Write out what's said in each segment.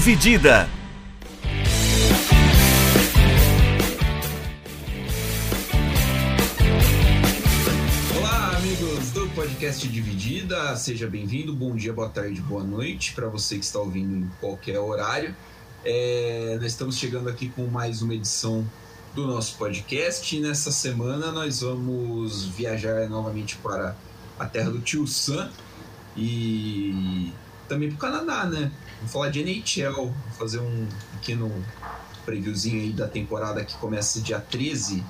Dividida. Olá, amigos do podcast Dividida, seja bem-vindo. Bom dia, boa tarde, boa noite para você que está ouvindo em qualquer horário. É, nós estamos chegando aqui com mais uma edição do nosso podcast. E nessa semana nós vamos viajar novamente para a terra do tio Sam e também para o Canadá, né? Vamos falar de NHL, fazer um pequeno previewzinho aí da temporada que começa dia 13,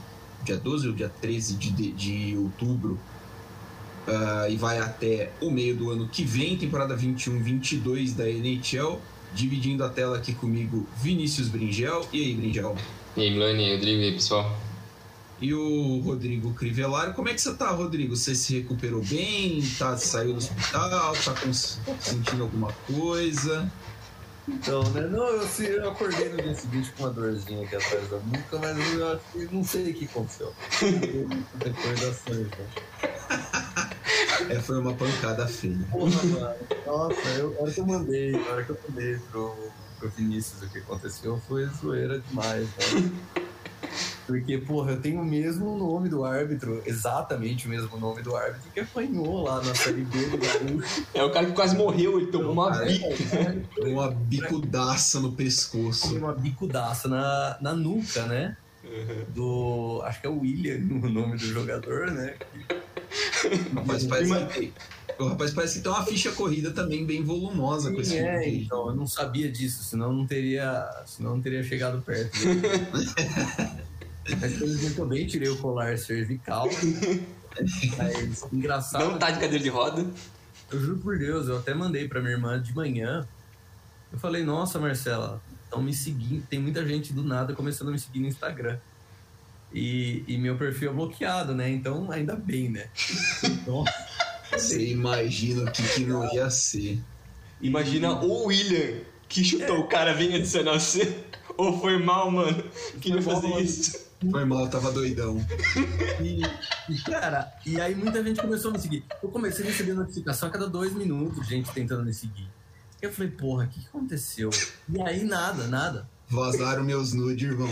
dia 12 ou dia 13 de, de, de outubro uh, e vai até o meio do ano que vem, temporada 21-22 da NHL. Dividindo a tela aqui comigo, Vinícius Bringel. E aí, Bringel? E aí, Milani, e Rodrigo, e aí, pessoal? E o Rodrigo Crivellaro. Como é que você tá, Rodrigo? Você se recuperou bem? Tá, saiu do hospital? Tá sentindo alguma coisa? Então, né? Não, eu, assim, eu acordei no dia seguinte com uma dorzinha aqui atrás da nuca, mas eu acho que não sei o que aconteceu. Recordações, né? É, foi uma pancada feia. Porra, mano. Nossa, eu, a hora que eu mandei, na hora que eu mandei pro, pro Vinícius o que aconteceu, foi zoeira demais, né? Porque, porra, eu tenho o mesmo nome do árbitro, exatamente o mesmo nome do árbitro que apanhou lá na Série B do Gaúcho. É o cara que quase morreu, ele tomou uma Cara, bica. Uma bicudaça no pescoço. uma bicudaça na, na nuca, né? Do. Acho que é o William o nome do jogador, né? Parece que tem, o rapaz parece que tem uma ficha corrida também bem volumosa com esse Sim, é, de- então, eu não sabia disso, senão não teria, senão não teria chegado perto. Mas eu bem tirei o colar cervical. Mas engraçado. Não tá de cadeira de roda. Eu juro por Deus, eu até mandei pra minha irmã de manhã. Eu falei, nossa, Marcela, estão me seguindo. Tem muita gente do nada começando a me seguir no Instagram. E, e meu perfil é bloqueado, né? Então, ainda bem, né? Então, Você imagina o que, que não ia ser. Imagina o William que chutou o cara, vem adicionar você. Ou foi mal, mano. Queria mal, fazer mano. isso. Foi mal, eu tava doidão. E, cara, e aí muita gente começou a me seguir. Eu comecei a receber notificação a cada dois minutos, gente tentando me seguir. Eu falei, porra, o que, que aconteceu? E aí nada, nada. Vazaram meus nudes, irmão.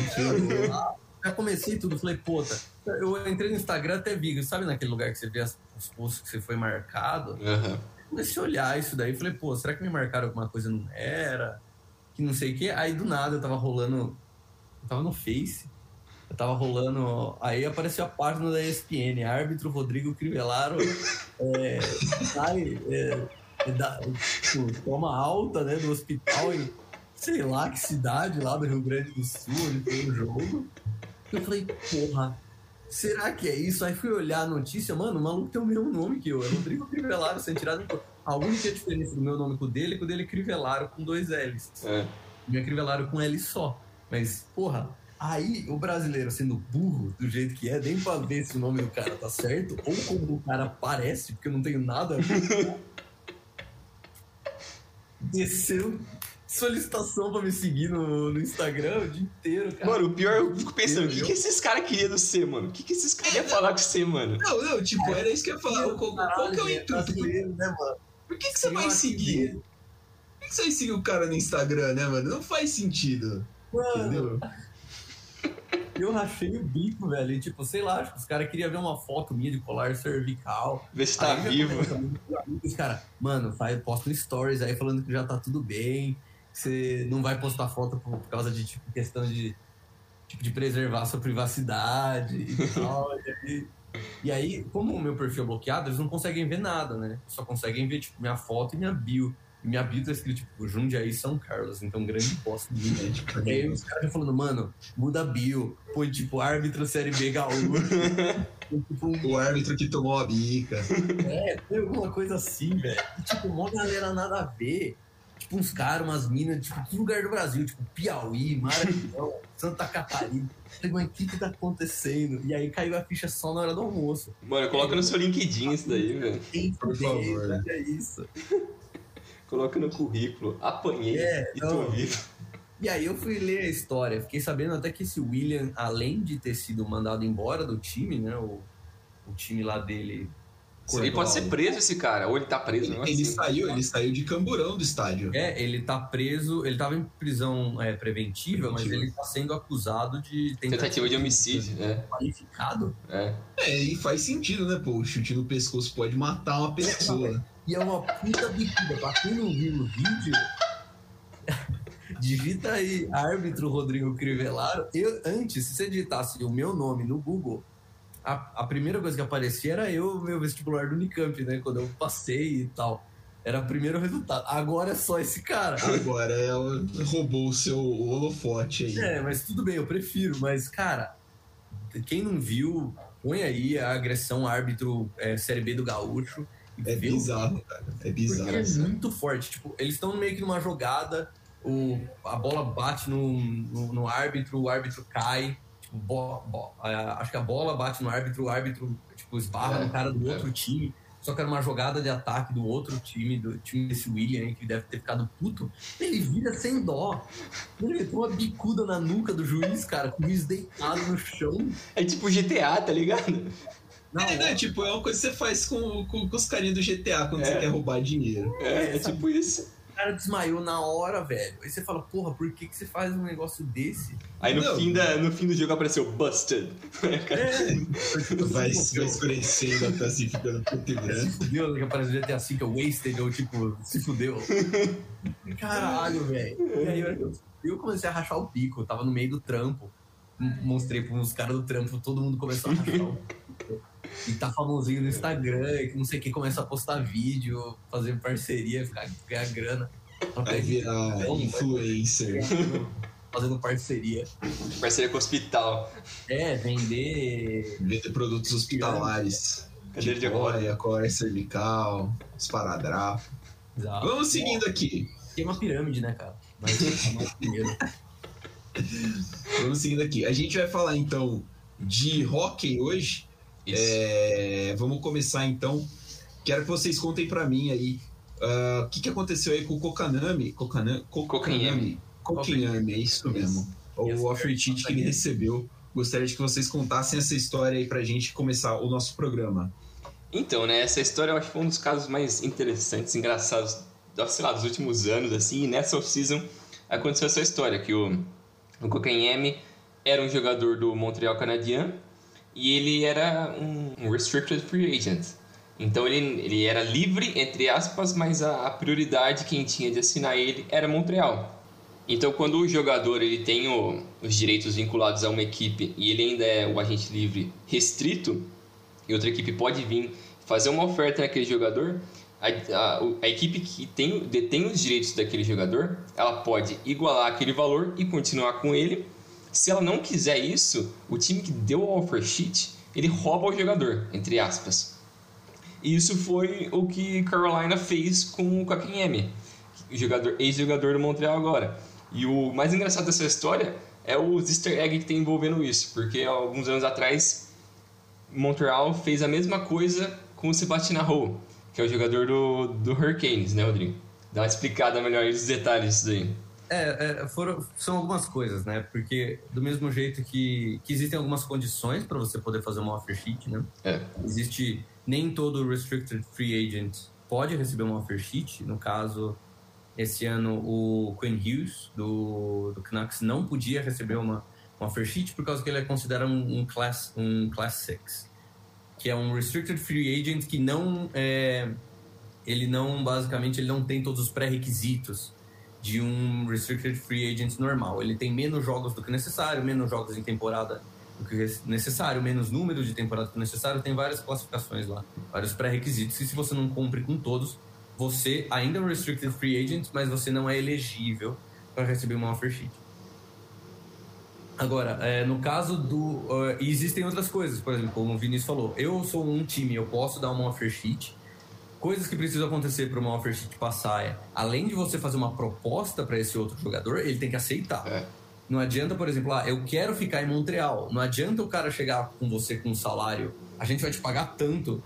Já comecei tudo, falei, puta. Eu entrei no Instagram até vi, sabe naquele lugar que você vê as- os posts que você foi marcado? Aham. Comecei a olhar isso daí, falei, pô, será que me marcaram alguma coisa não era? Que não sei o quê. Aí do nada eu tava rolando. Eu tava no Face. Eu tava rolando. Aí apareceu a página da ESPN, árbitro Rodrigo Crivellaro. é, sai, é, da- tipo, toma alta né, do hospital em sei lá que cidade lá do Rio Grande do Sul, onde foi o jogo. Eu falei, porra, será que é isso? Aí fui olhar a notícia, mano, o maluco tem o mesmo nome que eu, é Rodrigo Crivellaro, sem tirar. A única diferença do meu nome com o dele é que o dele é Crivellaro com dois L's. É. O meu é Crivellaro com L só. Mas, porra, aí o brasileiro sendo burro do jeito que é, nem pra ver se o nome do cara tá certo, ou como o cara parece, porque eu não tenho nada a ver. Desceu solicitação pra me seguir no, no Instagram o dia inteiro, cara. Mano, o pior, eu fico pensando, o que, que esses caras queriam do C, mano? O que, que esses caras iam falar com você, mano? Não, não, tipo, era isso que eu ia falar. Qual, qual que é o intuito? brasileiro, né, mano? Por que, que você vai seguir? Por que, que você vai seguir o cara no Instagram, né, mano? Não faz sentido. Mano, Entendeu? eu rachei o bico, velho. E, tipo, sei lá, acho que os caras queriam ver uma foto minha de colar cervical. Ver se tá vivo. começa muitos amigos, cara, mano, faz, posta stories aí falando que já tá tudo bem, você não vai postar foto por, causa de tipo, questão de, tipo, de preservar sua privacidade e tal. e, aí, e aí, como o meu perfil é bloqueado, eles não conseguem ver nada, né? Só conseguem ver, tipo, minha foto e minha bio. E minha bio tá escrito, tipo, Jundiaí São Carlos, então grande posto de mim. E aí os caras falando, mano, muda a bio, põe tipo árbitro série B gaúcho. Tipo, O árbitro que tomou a bica. é, tem alguma coisa assim, velho. Tipo, uma galera nada a ver. Tipo, uns caras, umas minas, tipo, todo lugar do Brasil, tipo, Piauí, Maranhão, Santa Catarina. Falei, mas o que que tá acontecendo? E aí caiu a ficha só na hora do almoço. Mano, coloca no seu LinkedIn isso daí, velho. Por favor. ver, É isso. Coloca no currículo. Apanhei É, e tô não. vivo. E aí eu fui ler a história. Fiquei sabendo até que esse William, além de ter sido mandado embora do time, né? O, o time lá dele Ele pode ser preso, esse cara. Ou ele tá preso, Ele, ele assim. saiu, ele saiu de Camburão do estádio. É, ele tá preso, ele tava em prisão é, preventiva, mas Preventiva. ele tá sendo acusado de Tentativa de homicídio, né? qualificado. É. É, e faz sentido, né, pô? O chute no pescoço pode matar uma pessoa. E é uma puta bicuda. Pra quem não viu o vídeo, digita aí árbitro Rodrigo Crivellaro. Eu, antes, se você digitasse o meu nome no Google, a, a primeira coisa que aparecia era eu, meu vestibular do Unicamp, né? Quando eu passei e tal. Era o primeiro resultado. Agora é só esse cara. Agora ela roubou o seu holofote aí. É, mas tudo bem, eu prefiro. Mas, cara, quem não viu, põe aí a agressão árbitro é, Série B do Gaúcho. É bizarro, cara. É Porque bizarro. é muito forte. Tipo, eles estão meio que numa jogada, o, a bola bate no, no, no árbitro, o árbitro cai. Tipo, bo- bo- a- acho que a bola bate no árbitro, o árbitro tipo, esbarra É, no cara do é. outro time. Só que era uma jogada de ataque do outro time, do time desse William, aí, que deve ter ficado puto. Ele vira sem dó. Ele meteu uma bicuda na nuca do juiz, cara, com o juiz deitado no chão. É tipo GTA, tá ligado? É, né? hora. Tipo, é uma coisa que você faz com, com, com os carinhos do GTA quando É. você quer roubar dinheiro. É, é tipo isso. O cara desmaiou na hora, velho. Aí você fala, porra, por que, que você faz um negócio desse? Aí no Não. fim, da, no fim do jogo apareceu Busted. É, Vai, vai escurecendo até assim, ficando preto e Se branco. fudeu, que aparece no GTA V, que é Wasted, ou tipo, se fudeu. Caralho, velho. E aí eu, eu comecei a rachar o pico, eu tava no meio do trampo. Mostrei pra uns caras do trampo, todo mundo começou a rachar o pico. E tá famosinho no Instagram, e que não sei o que, começa a postar vídeo, fazer parceria, ficar, ganhar grana. Vai virar influencer. Fazendo parceria. Parceria com o hospital. É, vender. Vender produtos hospitalares. Cadeira de Olha, core cervical, esparadrapo. Exato. Vamos seguindo aqui. Tem uma pirâmide, né, cara? Mas é mais dinheiro. Vamos seguindo aqui. A gente vai falar então de hockey hoje. É, vamos começar então. Quero que vocês contem pra mim aí ah, o que, que aconteceu aí com o Kokanami. Kokanami. Kokanami. Kokanami, é isso mesmo. Yes, O offer sir. sheet que ele recebeu. Gostaria de que vocês contassem essa história aí pra gente começar o nosso programa. Então, né, essa história eu acho que foi um dos casos mais interessantes, engraçados, sei lá, dos últimos anos, assim, e nessa off-season aconteceu essa história, que o, o era um jogador do Montreal Canadiens e ele era um, restricted free agent. Então ele, ele era livre, entre aspas, mas a, a prioridade quem tinha de assinar ele era Montreal. Então, quando o jogador ele tem o- os direitos vinculados a uma equipe e ele ainda é o agente livre restrito, e outra equipe pode vir fazer uma oferta naquele jogador, a, a- a equipe que tem, detém os direitos daquele jogador, ela pode igualar aquele valor e continuar com ele. Se ela não quiser isso, o time que deu o offer sheet, ele rouba o jogador, entre aspas. E isso foi o que Carolina fez com o Kakanyemi, jogador, ex-jogador do Montreal agora. E o mais engraçado dessa história é os easter egg que tem envolvendo isso, porque alguns anos atrás Montreal fez a mesma coisa com o Sebastian Aho, que é o jogador do, do Hurricanes, né, Rodrigo? Dá uma explicada melhor dos detalhes disso daí. É, é, foram, são algumas coisas, né? Porque do mesmo jeito que, que existem algumas condições para você poder fazer uma offer sheet, né? É. Existe nem todo restricted free agent pode receber uma offer sheet. No caso, esse ano o Quinn Hughes do, do Canucks não podia receber uma, uma offer sheet por causa que ele é considerado um, um class um class 6, que é um restricted free agent que não é ele não basicamente ele não tem todos os pré-requisitos de um restricted free agent normal. Ele tem menos jogos do que necessário, menos jogos em temporada do que necessário, menos número de temporada do que necessário. Tem várias classificações lá, vários pré-requisitos. E se você não cumpre com todos, você ainda é um restricted free agent, mas você não é elegível para receber uma offer sheet. Agora, é, no caso do. Uh, existem outras coisas, por exemplo, como o Vinícius falou, eu sou um time, eu posso dar uma offer sheet. Coisas que precisam acontecer para uma offer sheet passar é, além de você fazer uma proposta para esse outro jogador, ele tem que aceitar. É. Não adianta, por exemplo, ah, eu quero ficar em Montreal. Não adianta o cara chegar com você com um salário, a gente vai te pagar tanto.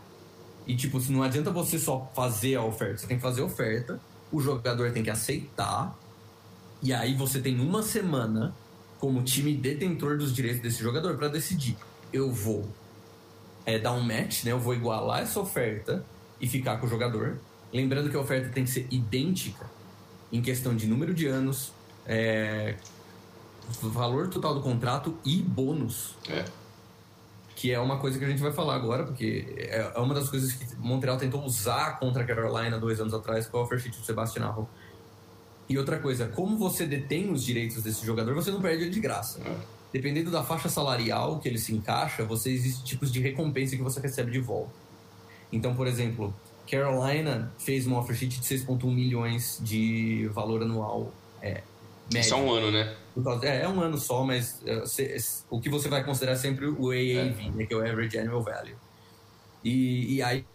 E, tipo, não adianta você só fazer a oferta, você tem que fazer a oferta, o jogador tem que aceitar, e aí você tem uma semana como time detentor dos direitos desse jogador para decidir: eu vou é, dar um match, né? Eu vou igualar essa oferta e ficar com o jogador. Lembrando que a oferta tem que ser idêntica em questão de número de anos, é, valor total do contrato e bônus. É. Que é uma coisa que a gente vai falar agora, porque é é uma das coisas que Montreal tentou usar contra a Carolina dois anos atrás com a offer sheet do Sebastian Aho. E outra coisa, como você detém os direitos desse jogador, você não perde ele de graça. É. Dependendo da faixa salarial que ele se encaixa, você existem tipos de recompensa que você recebe de volta. Então, por exemplo, Carolina fez uma offer sheet de 6,1 milhões de valor anual é, médio. Só um ano, né? É, é um ano só, mas é, o que você vai considerar sempre o AAV, né, que é o Average Annual Value. E, e aí,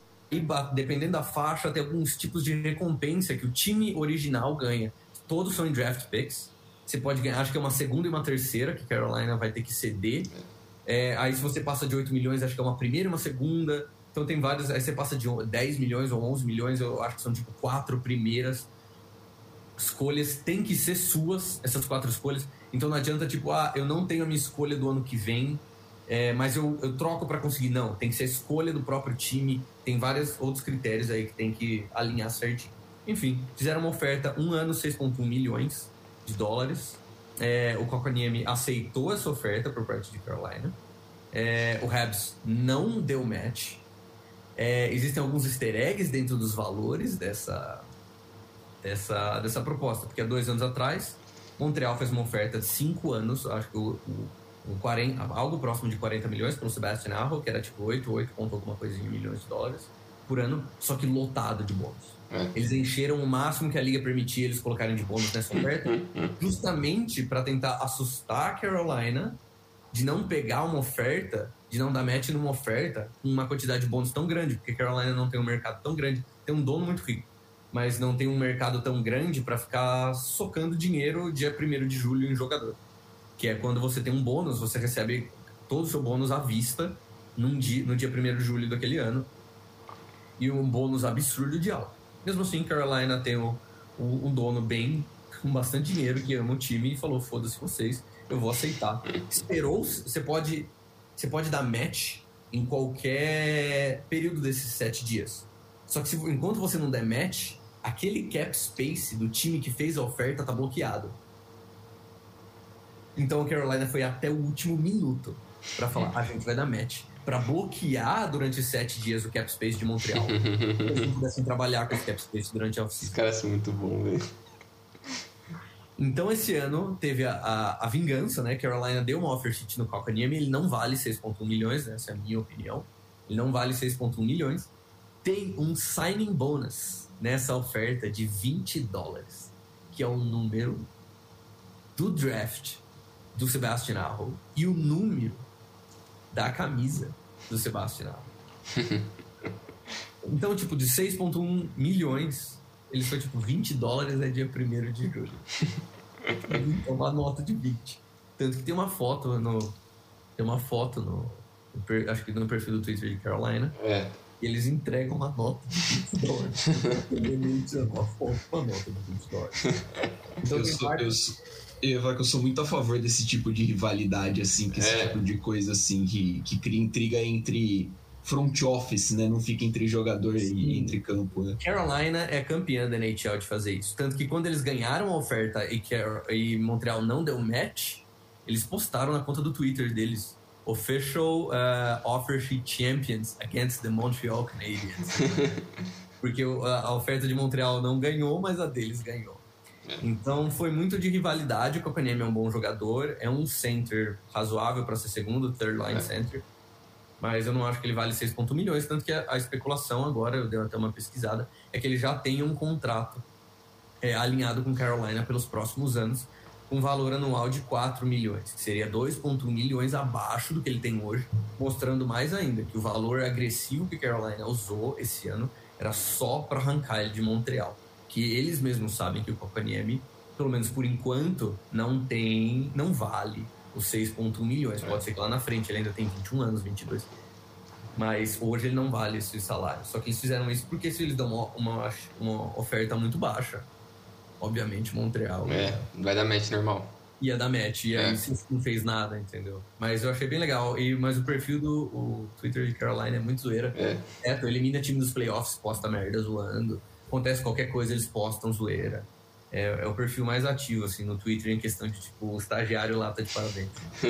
dependendo da faixa, tem alguns tipos de recompensa que o time original ganha. Todos são em draft picks. Você pode ganhar, acho que é uma segunda e uma terceira, que Carolina vai ter que ceder. É, aí, se você passa de 8 milhões, acho que é uma primeira e uma segunda. Então, tem vários. Aí, você passa de 10 milhões ou 11 milhões, eu acho que são tipo quatro primeiras escolhas têm que ser suas, essas quatro escolhas. Então não adianta, tipo, ah, eu não tenho a minha escolha do ano que vem, é, mas eu, eu troco para conseguir. Não, tem que ser a escolha do próprio time. Tem vários outros critérios aí que tem que alinhar certinho. Enfim, fizeram uma oferta, um ano, 6,1 milhões de dólares. É, o Kokoniemi aceitou essa oferta por parte de Carolina. É, o Habs não deu match. É, existem alguns easter eggs dentro dos valores dessa, dessa, dessa proposta, porque há dois anos atrás, Montreal fez uma oferta de cinco anos, acho que o, o, o 40, algo próximo de 40 milhões pelo Sebastian Aho, que era tipo 8, 8 ponto alguma coisa de milhões de dólares por ano, só que lotado de bônus. É. Eles encheram o máximo que a liga permitia eles colocarem de bônus nessa oferta, justamente para tentar assustar a Carolina de não pegar uma oferta, de não dar match numa oferta com uma quantidade de bônus tão grande, porque Carolina não tem um mercado tão grande, tem um dono muito rico, mas não tem um mercado tão grande para ficar socando dinheiro dia 1 de julho em jogador. Que é quando você tem um bônus, você recebe todo o seu bônus à vista num dia, no dia 1 de julho daquele ano. E um bônus absurdo de alto. Mesmo assim, Carolina tem o, um dono bem, com bastante dinheiro, que ama o time e falou: foda-se vocês, eu vou aceitar. Esperou, você pode, você pode dar match em qualquer período desses sete dias. Só que se, enquanto você não der match, aquele cap space do time que fez a oferta tá bloqueado. Então a Carolina foi até o último minuto para falar: a gente vai dar match. Para bloquear durante sete dias o cap space de Montreal. Eles não pudessem trabalhar com esse cap space durante a Os off-season. caras são muito bons, velho. Então esse ano teve a, a, a vingança, né? Carolina deu uma offer sheet no Kokaniemi, ele não vale 6,1 milhões, né? essa é a minha opinião. Ele não vale 6,1 milhões. Tem um signing bonus nessa oferta de 20 dólares, que é o número do draft do Sebastian Aho e o número da camisa do Sebastian Aho. Então, tipo, de 6,1 milhões, ele foi tipo 20 dólares é dia 1 de julho. É uma nota de 20. Tanto que tem uma foto no. Tem uma foto no. no per- acho que no perfil do Twitter de Carolina. É. E eles entregam uma nota de 20 dólares. Ele tira uma foto com uma nota de 20 dólares. Então Eu, sou, eu, vários- eu que eu sou muito a favor desse tipo de rivalidade, assim, que esse É. tipo de coisa, assim, que, que cria intriga entre front office, né? Não fica entre jogador Sim. e entre campo, né? Carolina é campeã da NHL de fazer isso. Tanto que quando eles ganharam a oferta e, Car- e Montreal não deu match, eles postaram na conta do Twitter deles. Official uh, Offer Sheet Champions against the Montreal Canadiens. Porque a, oferta de Montreal não ganhou, mas a deles ganhou. Então foi muito de rivalidade. O Kokanemi é um bom jogador, é um center razoável para ser segundo, third line É. center. Mas eu não acho que ele vale 6,1 milhões. Tanto que a, a especulação agora, eu dei até uma pesquisada, é que ele já tem um contrato é, alinhado com Carolina pelos próximos anos, com valor anual de 4 milhões, que seria 2,1 milhões abaixo do que ele tem hoje, mostrando mais ainda que o valor agressivo que Carolina usou esse ano era só para arrancar ele de Montreal. Que eles mesmos sabem que o Kokaniemi, pelo menos por enquanto, não tem, não vale os 6,1 milhões. Pode ser que lá na frente ele ainda tem 21 anos, 22. Mas hoje ele não vale esse salário. Só que eles fizeram isso porque se eles dão uma, uma, uma oferta muito baixa, obviamente Montreal É, vai dar match normal. ia dar match. E aí É. não fez nada, entendeu? Mas eu achei bem legal. E, mas o perfil do o Twitter de Carolina é muito zoeira. É. Certo, elimina time dos playoffs, posta merda zoando. Acontece qualquer coisa, eles postam zoeira. É, é o perfil mais ativo, assim, no Twitter, em questão de, tipo, o estagiário lá tá de parabéns.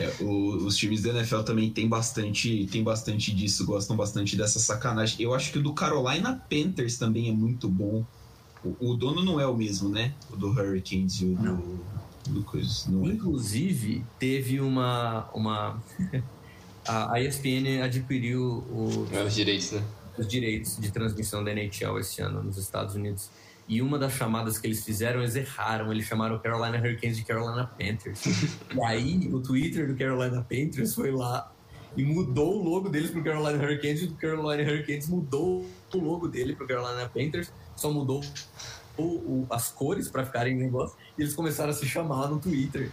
É, o- os times da NFL também tem bastante, tem bastante disso, gostam bastante dessa sacanagem. Eu acho que o do Carolina Panthers também é muito bom. O, o dono não é o mesmo, né? O do Hurricanes e o do, do coisa. Não é. Inclusive, teve uma. uma a, a ESPN adquiriu o- Não é os direitos, né? os direitos de transmissão da NHL esse ano nos Estados Unidos. E uma das chamadas que eles fizeram, eles erraram. Eles chamaram o Carolina Hurricanes de Carolina Panthers. e aí, o Twitter do Carolina Panthers foi lá e mudou o logo deles pro Carolina Hurricanes e o Carolina Hurricanes mudou o logo dele pro Carolina Panthers. Só mudou o- o- as cores para ficarem negócio. E eles começaram a se chamar no Twitter.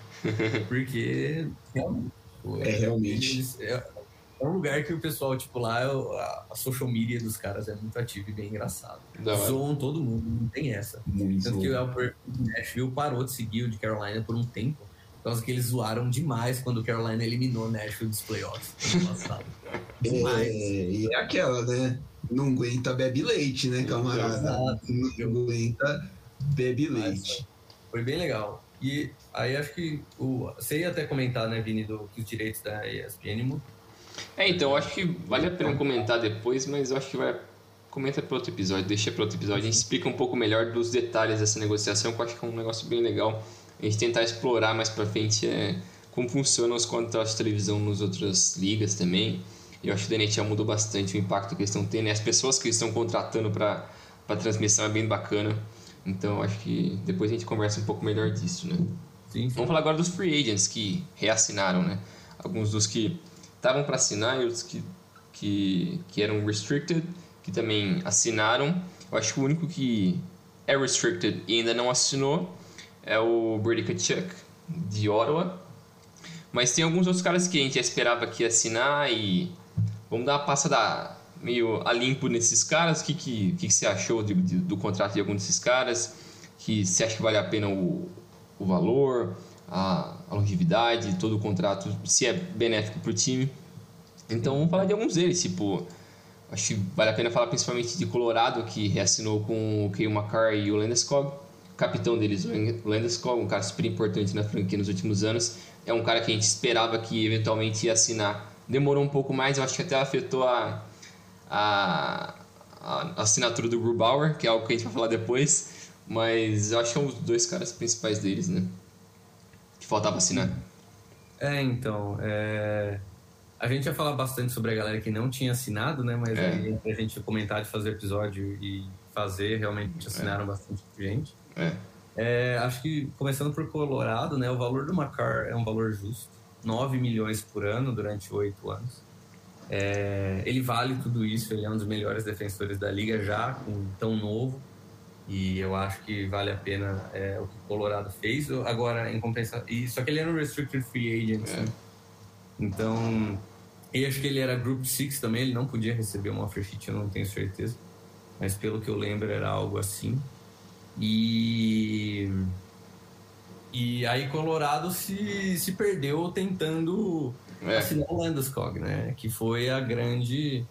Porque, realmente... É, realmente. eles- é, é um lugar que o pessoal, tipo, lá, a, social media dos caras é muito ativa e bem engraçado. Zoam todo mundo, não tem essa. Muito Tanto que o Nashville parou de seguir o de Carolina por um tempo, por causa que eles zoaram demais quando o Carolina eliminou o Nashville dos playoffs ano passado. demais. É, e é aquela, né? Não aguenta bebe leite, né, camarada? Exato. Não aguenta bebe leite. Foi bem legal. E aí acho que o, você ia até comentar, né, Vini, do, que os direitos da ESPN. É, então, eu acho que vale a pena comentar depois, mas eu acho que vai. Comenta para outro episódio, deixa para outro episódio. A gente explica um pouco melhor dos detalhes dessa negociação, que eu acho que é um negócio bem legal. A gente tentar explorar mais para frente é, como funcionam os contratos de televisão nas outras ligas também. Eu acho que o NHL mudou bastante o impacto que eles estão tendo. As pessoas que eles estão contratando para transmissão é bem bacana. Então, acho que depois a gente conversa um pouco melhor disso, né? Sim, sim. Vamos falar agora dos free agents que reassinaram, né? Alguns dos que estavam para assinar e outros que, que, que eram restricted, que também assinaram. Eu acho que o único que é restricted e ainda não assinou é o Brady Kachuk, de Ottawa. Mas tem alguns outros caras que a gente já esperava que ia assinar e vamos dar uma passada meio a limpo nesses caras. O que, que, que, você achou de- de- do contrato de algum desses caras? Que você acha que vale a pena o, o valor, a, a longevidade, todo o contrato, se é benéfico para o time? Então vamos falar de alguns deles, tipo, acho que vale a pena falar principalmente de Colorado, que reassinou com o Kyle McCarr e o Landeskog, capitão deles, o Landeskog, um cara super importante na franquia nos últimos anos, é um cara que a gente esperava que eventualmente ia assinar. Demorou um pouco mais, eu acho que até afetou a, a, a assinatura do Grubauer, que é algo que a gente vai falar depois, mas eu acho que são os dois caras principais deles, né? Que faltava assinar. É, então, é... a gente ia falar bastante sobre a galera que não tinha assinado, né? Mas É. aí a gente ia comentar de fazer episódio e fazer, realmente assinaram bastante gente. É. É, acho que, começando por Colorado, né? O valor do Macar é um valor justo. 9 milhões por ano durante oito anos. É, ele vale tudo isso, ele é um dos melhores defensores da liga já, com tão novo. E eu acho que vale a pena é, o que o Colorado fez. Agora, em compensação. E, só que ele era um restricted free agent. É. né? Então. Eu acho que ele era Group 6 também, ele não podia receber uma offer sheet, eu não tenho certeza. Mas pelo que eu lembro, era algo assim. E. E aí Colorado se, se perdeu tentando É. assinar o Landeskog, né? Que foi a grande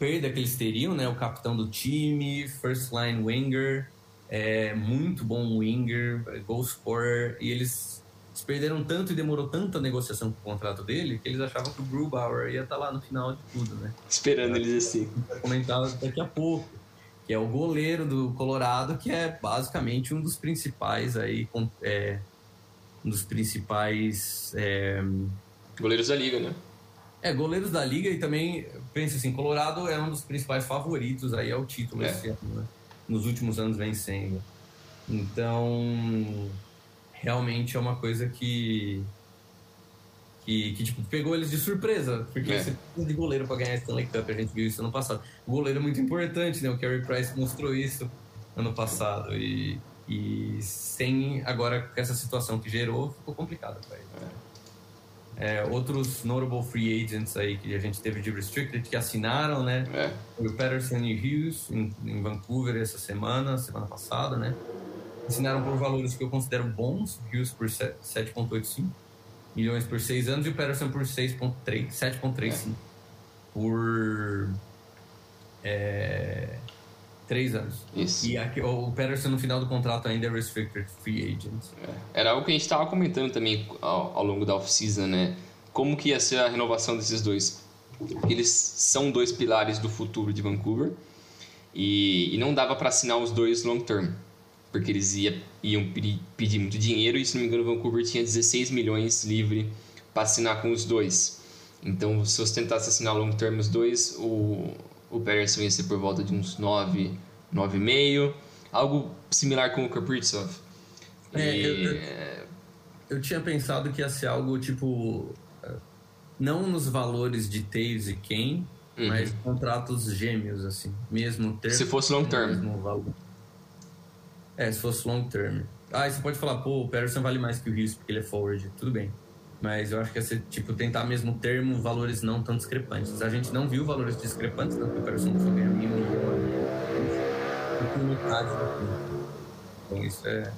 perda que eles teriam, né? O capitão do time, first line winger, é, muito bom winger, goal scorer, e eles se perderam tanto e demorou tanta negociação com o contrato dele que eles achavam que o Grubauer ia estar lá no final de tudo, né? Esperando eles assim. comentar daqui a pouco, que é o goleiro do Colorado, que é basicamente um dos principais aí, é, um dos principais é, Goleiros da liga, né? É, goleiros da liga e também, pensa assim, Colorado é um dos principais favoritos aí ao título É. esse ano, né? Nos últimos anos vem sendo. Então, realmente é uma coisa que que, que tipo, pegou eles de surpresa, porque É. você precisa de goleiro para ganhar a Stanley Cup, a gente viu isso ano passado. O goleiro é muito importante, né? O Carey Price mostrou isso ano passado e, e sem agora com essa situação que gerou, ficou complicado para ele. É, outros notable free agents aí que a gente teve de restricted que assinaram, né? É. O Patterson e Hughes em, em Vancouver essa semana, semana passada, né? assinaram por valores que eu considero bons, Hughes por 7,85 milhões por 6 anos e o Patterson por 6,3, 7,35 por é, 3 anos. Isso. E aqui, o Patterson no final do contrato ainda é restricted free agent. É. Era algo que a gente estava comentando também ao, ao longo da off-season, né? Como que ia ser a renovação desses dois. Eles são dois pilares do futuro de Vancouver e, e não dava para assinar os dois long term, porque eles ia, iam pedir, pedir muito dinheiro e, se não me engano, Vancouver tinha 16 milhões livre para assinar com os dois. Então, se você tentasse assinar long term os dois, o, o Patterson ia ser por volta de uns 9, 9,5, algo similar com o Kaprizov. É, E- eu- eu- Eu tinha pensado que ia ser algo tipo. Não nos valores de Taves e Kane, Uhum. mas contratos gêmeos, assim. Mesmo termo. Se fosse long term. É, se fosse long term. Ah, você pode falar, pô, o Patterson vale mais que o Hughes porque ele é forward. Tudo bem. Mas eu acho que ser, tipo, tentar mesmo termo, valores não tão discrepantes. A gente não viu valores discrepantes, tanto que o Patterson só ganha mil milhões. Metade. Então isso é.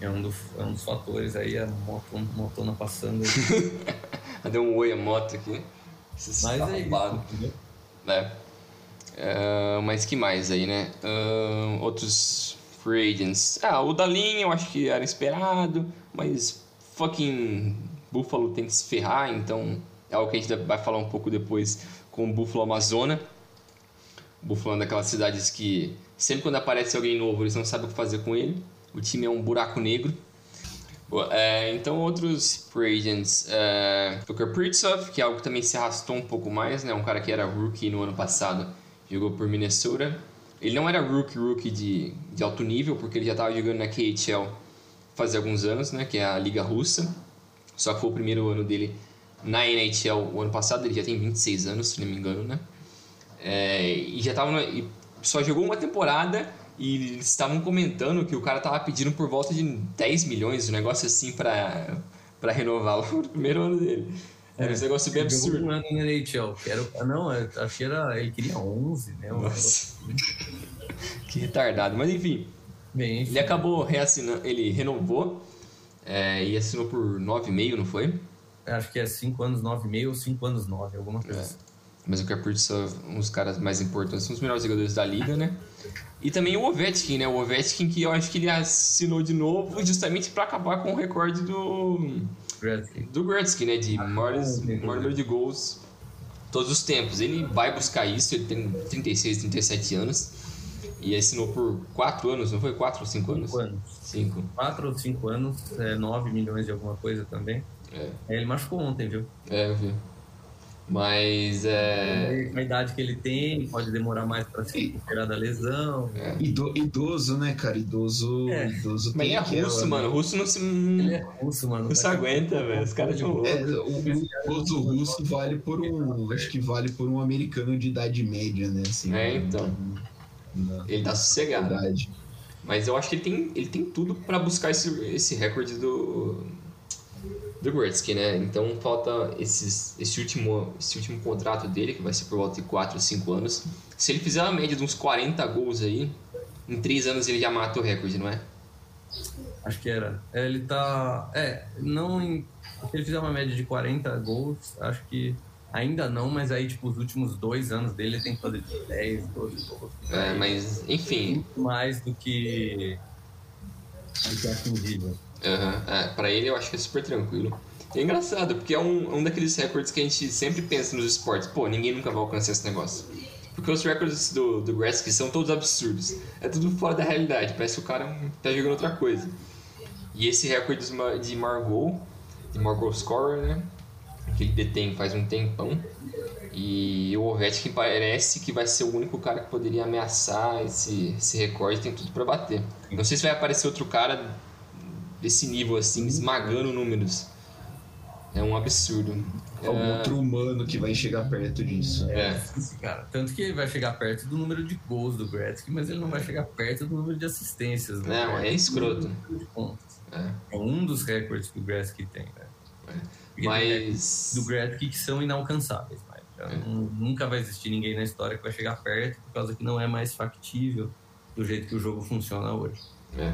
É um, do, é um dos fatores aí, a moto, motona passando. Deu um oi a moto aqui. Esses Mas é isso. entendeu? É. Ah, mas que mais aí, né? Ah, outros free agents. Ah, o da linha eu acho que era esperado, mas fucking Buffalo tem que se ferrar, então é algo que a gente vai falar um pouco depois com o Buffalo Amazona. Buffalo é daquelas cidades que sempre quando aparece alguém novo eles não sabem o que fazer com ele. O time é um buraco negro. É, então, outros free agents. É, o Kaprizov, que é algo que também se arrastou um pouco mais, né? Um cara que era rookie no ano passado, jogou por Minnesota. Ele não era rookie, rookie de, de alto nível, porque ele já estava jogando na KHL faz alguns anos, né? Que é a Liga Russa. Só que foi o primeiro ano dele na NHL o ano passado. Ele já tem 26 anos, se não me engano, né? É, e já tava no- e só jogou uma temporada e eles estavam comentando que o cara tava pedindo por volta de 10 milhões, um negócio assim pra, pra renovar o primeiro ano dele. Era um negócio bem absurdo. um ano na NHL. Era, não, acho que era, ele queria 11, né? um Nossa. que retardado. Mas enfim, Bem, ele acabou reassinando, ele renovou é, e assinou por 9,5, não foi? acho que é 5 anos 9,5 ou 5 anos 9, alguma coisa. É. Mas o Kaprizov, um dos caras mais importantes, um dos melhores jogadores da liga, né? E também o Ovechkin, né? O Ovechkin que eu acho que ele assinou de novo justamente para acabar com o recorde do Gretzky. do Gretzky, né? De maiores, entendi. maior número de gols todos os tempos. Ele vai buscar isso, ele tem 36, 37 anos e assinou por 4 anos, não foi? 4 ou 5 anos? 5 anos. 5. 4 ou 5 anos, é, 9 milhões de alguma coisa também. É, É, ele machucou ontem, viu? é, eu vi. Mas é. A idade que ele tem, pode demorar mais pra se recuperar da lesão. Ido- idoso, né, cara? Idoso, É. idoso Mas ele é russo, né? mano. O russo não se. Ele é russo, mano. Não se aguenta, velho. Os caras são loucos. É, o, idoso russo vale por um. Acho que vale por um americano de idade média, né? Assim, É, então. Na Ele tá sossegado. verdade. Mas eu acho que ele tem, ele tem tudo pra buscar esse, esse recorde do, do Gretzky, né? Então falta esses, esse, último, esse último contrato dele, que vai ser por volta de 4 ou 5 anos. Se ele fizer uma média de uns 40 gols aí, em 3 anos ele já mata o recorde, não é? Acho que era. É, ele tá. É, não em. Se ele fizer uma média de 40 gols, acho que ainda não, mas aí, tipo, os últimos dois anos dele ele tem que fazer de 10, 12 gols. É, mas, enfim, Muito mais do que. do que atingível. Aham, é, pra ele eu acho que é super tranquilo. E é engraçado, porque é um, é um daqueles recordes que a gente sempre pensa nos esportes. Pô, ninguém nunca vai alcançar esse negócio. Porque os recordes do, do Gretzky são todos absurdos. É tudo fora da realidade. Parece que o cara tá jogando outra coisa. E esse recorde de Margot, de Margot Scorer, né? Que ele detém faz um tempão. E o Ovechkin parece que vai ser o único cara que poderia ameaçar esse, esse recorde. Tem tudo pra bater. Não sei se vai aparecer outro cara desse nível assim, esmagando números. É um absurdo. Algum É, outro humano que vai chegar perto disso. é, Esse cara. Tanto que ele vai chegar perto do número de gols do Gretzky, mas ele não vai chegar perto do número de assistências. Não, é escroto. é. É um dos recordes que o Gretzky tem, né? Recordes Mas. do Gretzky que são inalcançáveis, mas já É. nu- nunca vai existir ninguém na história que vai chegar perto, por causa que não é mais factível do jeito que o jogo funciona hoje. É.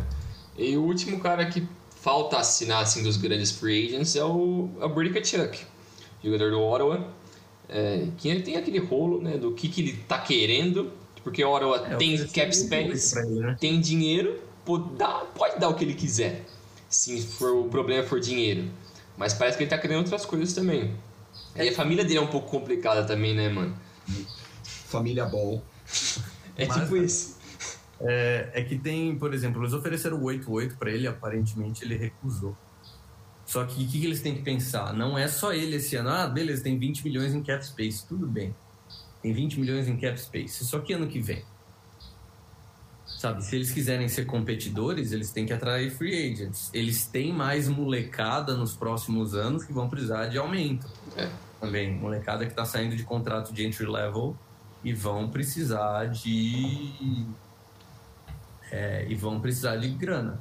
E o último cara que falta assinar assim, dos grandes free agents é o, é o Brady Kachuk, jogador do Ottawa. É, que ele tem aquele rolo né, do que, que ele tá querendo, porque o Ottawa É, tem cap space, né? tem dinheiro, pode dar, pode dar o que ele quiser, se for, o problema for dinheiro. Mas parece que ele tá querendo outras coisas também. E a família dele é um pouco complicada também, né, mano? Família Ball. É Mas- tipo isso. É, é que tem, por exemplo, eles ofereceram o 8-8 pra ele, aparentemente ele recusou. Só que o que, que eles têm que pensar? Não é só ele esse ano. Ah, beleza, tem 20 milhões em cap space, tudo bem. Tem 20 milhões em cap space. Só que ano que vem. Sabe, se eles quiserem ser competidores, eles têm que atrair free agents. Eles têm mais molecada nos próximos anos que vão precisar de aumento. É. Também, molecada que tá saindo de contrato de entry level e vão precisar de é, e vão precisar de grana.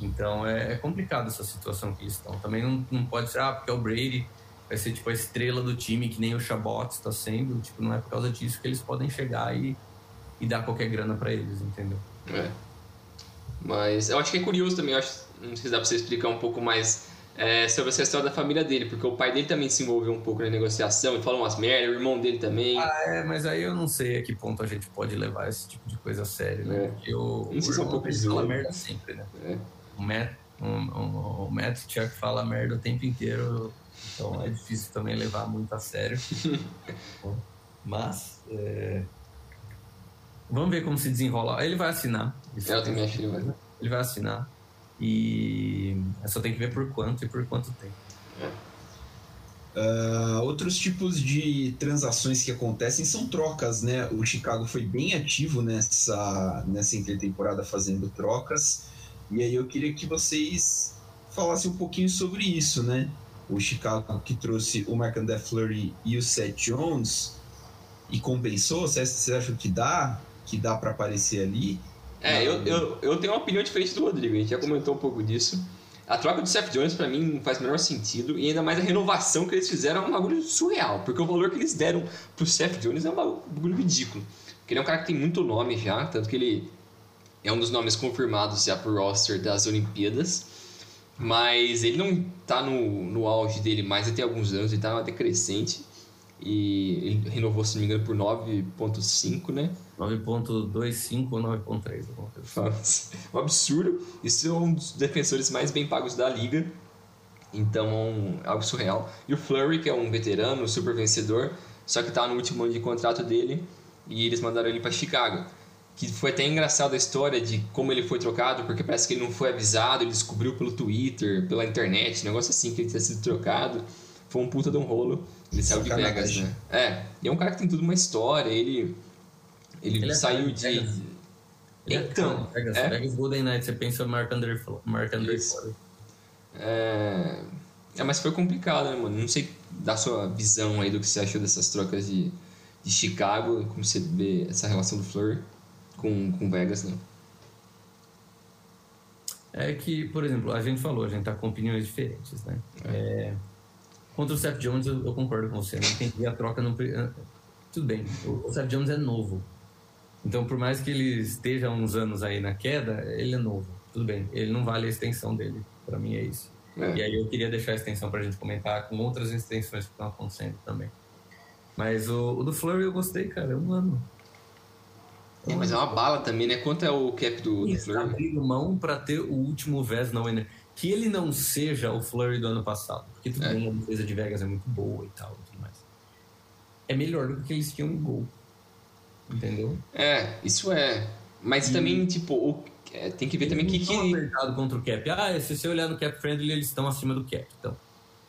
Então é, é complicado essa situação que eles estão. Também não, não pode ser, ah, porque é o Brady vai ser tipo a estrela do time, que nem o Chabot está sendo. Tipo, não é por causa disso que eles podem chegar e, e dar qualquer grana para eles, entendeu? É. Mas eu acho que é curioso também, acho, não sei se dá pra você explicar um pouco mais é, sobre essa história da família dele, porque o pai dele também se envolveu um pouco na negociação e falou umas merda, o irmão dele também. É, mas aí eu não sei a que ponto a gente pode levar esse tipo de coisa a sério, né? É. Porque o, Não sei se é um pouco fala merda sempre, né? É. O Matt, o, o, o Matt Chuck fala merda o tempo inteiro, então é difícil também levar muito a sério. Mas, é, vamos ver como se desenrola. Ele vai assinar. Isso É, eu também acho que ele vai. Ele vai assinar. E só tem que ver por quanto e por quanto tempo. Ah, outros tipos de transações que acontecem são trocas, né? O Chicago foi bem ativo nessa, nessa intertemporada fazendo trocas. E aí eu queria que vocês falassem um pouquinho sobre isso, né? O Chicago que trouxe o Marc-André Fleury e o Seth Jones e compensou. Vocês acham que dá? Que dá para aparecer ali? É, eu, eu, eu tenho uma opinião diferente do Rodrigo, a gente já comentou um pouco disso. A troca do Seth Jones pra mim não faz o menor sentido e ainda mais a renovação que eles fizeram é um bagulho surreal, porque o valor que eles deram pro Seth Jones é um bagulho ridículo. Porque ele é um cara que tem muito nome já, tanto que ele é um dos nomes confirmados já pro roster das Olimpíadas, mas ele não tá no, no auge dele mais até alguns anos, ele tá decrescente e ele renovou, se não me engano, por 9.5, né? 9.25 ou 9.3, alguma coisa assim. um absurdo. Isso é um dos defensores mais bem pagos da liga. Então, é algo surreal. E o Flurry, que é um veterano, super vencedor, só que tá no último ano de contrato dele e eles mandaram ele para Chicago. Que foi até engraçada a história de como ele foi trocado, porque parece que ele não foi avisado, ele descobriu pelo Twitter, pela internet, negócio assim, que ele tinha sido trocado. Foi um puta de um rolo. Ele saiu de Sacanagem. Vegas, né? É, e é um cara que tem tudo uma história, ele. Ele, Ele é saiu de de. Vegas. Ele é- Então, Vegas, é. Vegas Golden Knight, você pensa Mark André Mark. Fleury. É... é, mas foi complicado, né, mano? Não sei da sua visão aí do que você achou dessas trocas de, de Chicago, como você vê essa relação do Fleur com, com Vegas, né? É que, por exemplo, a gente falou, a gente tá com opiniões diferentes, né? É, Contra o Seth Jones, eu, eu concordo com você. Não que ver a troca no. pri- Tudo bem, o, o Seth Jones é novo. Então, por mais que ele esteja há uns anos aí na queda, ele é novo. Tudo bem, ele não vale a extensão dele. Pra mim é isso. É. E aí eu queria deixar a extensão pra gente comentar com outras extensões que estão acontecendo também. Mas o, o do Flurry eu gostei, cara. É um ano. É, mas é uma bala também, né? Quanto é o cap do, do Eles Fleur? abrindo mão para ter o último Vez na winner. Que ele não seja o Flurry do ano passado. Porque tudo É. bem, a defesa de Vegas é muito boa e tal e tudo mais. É melhor do que eles tinham gol. Entendeu? É, isso é. Mas E- também, tipo, o- é, tem que ver também que. Que... apertados contra o cap. Ah, se você olhar no cap friendly, eles estão acima do cap. Então.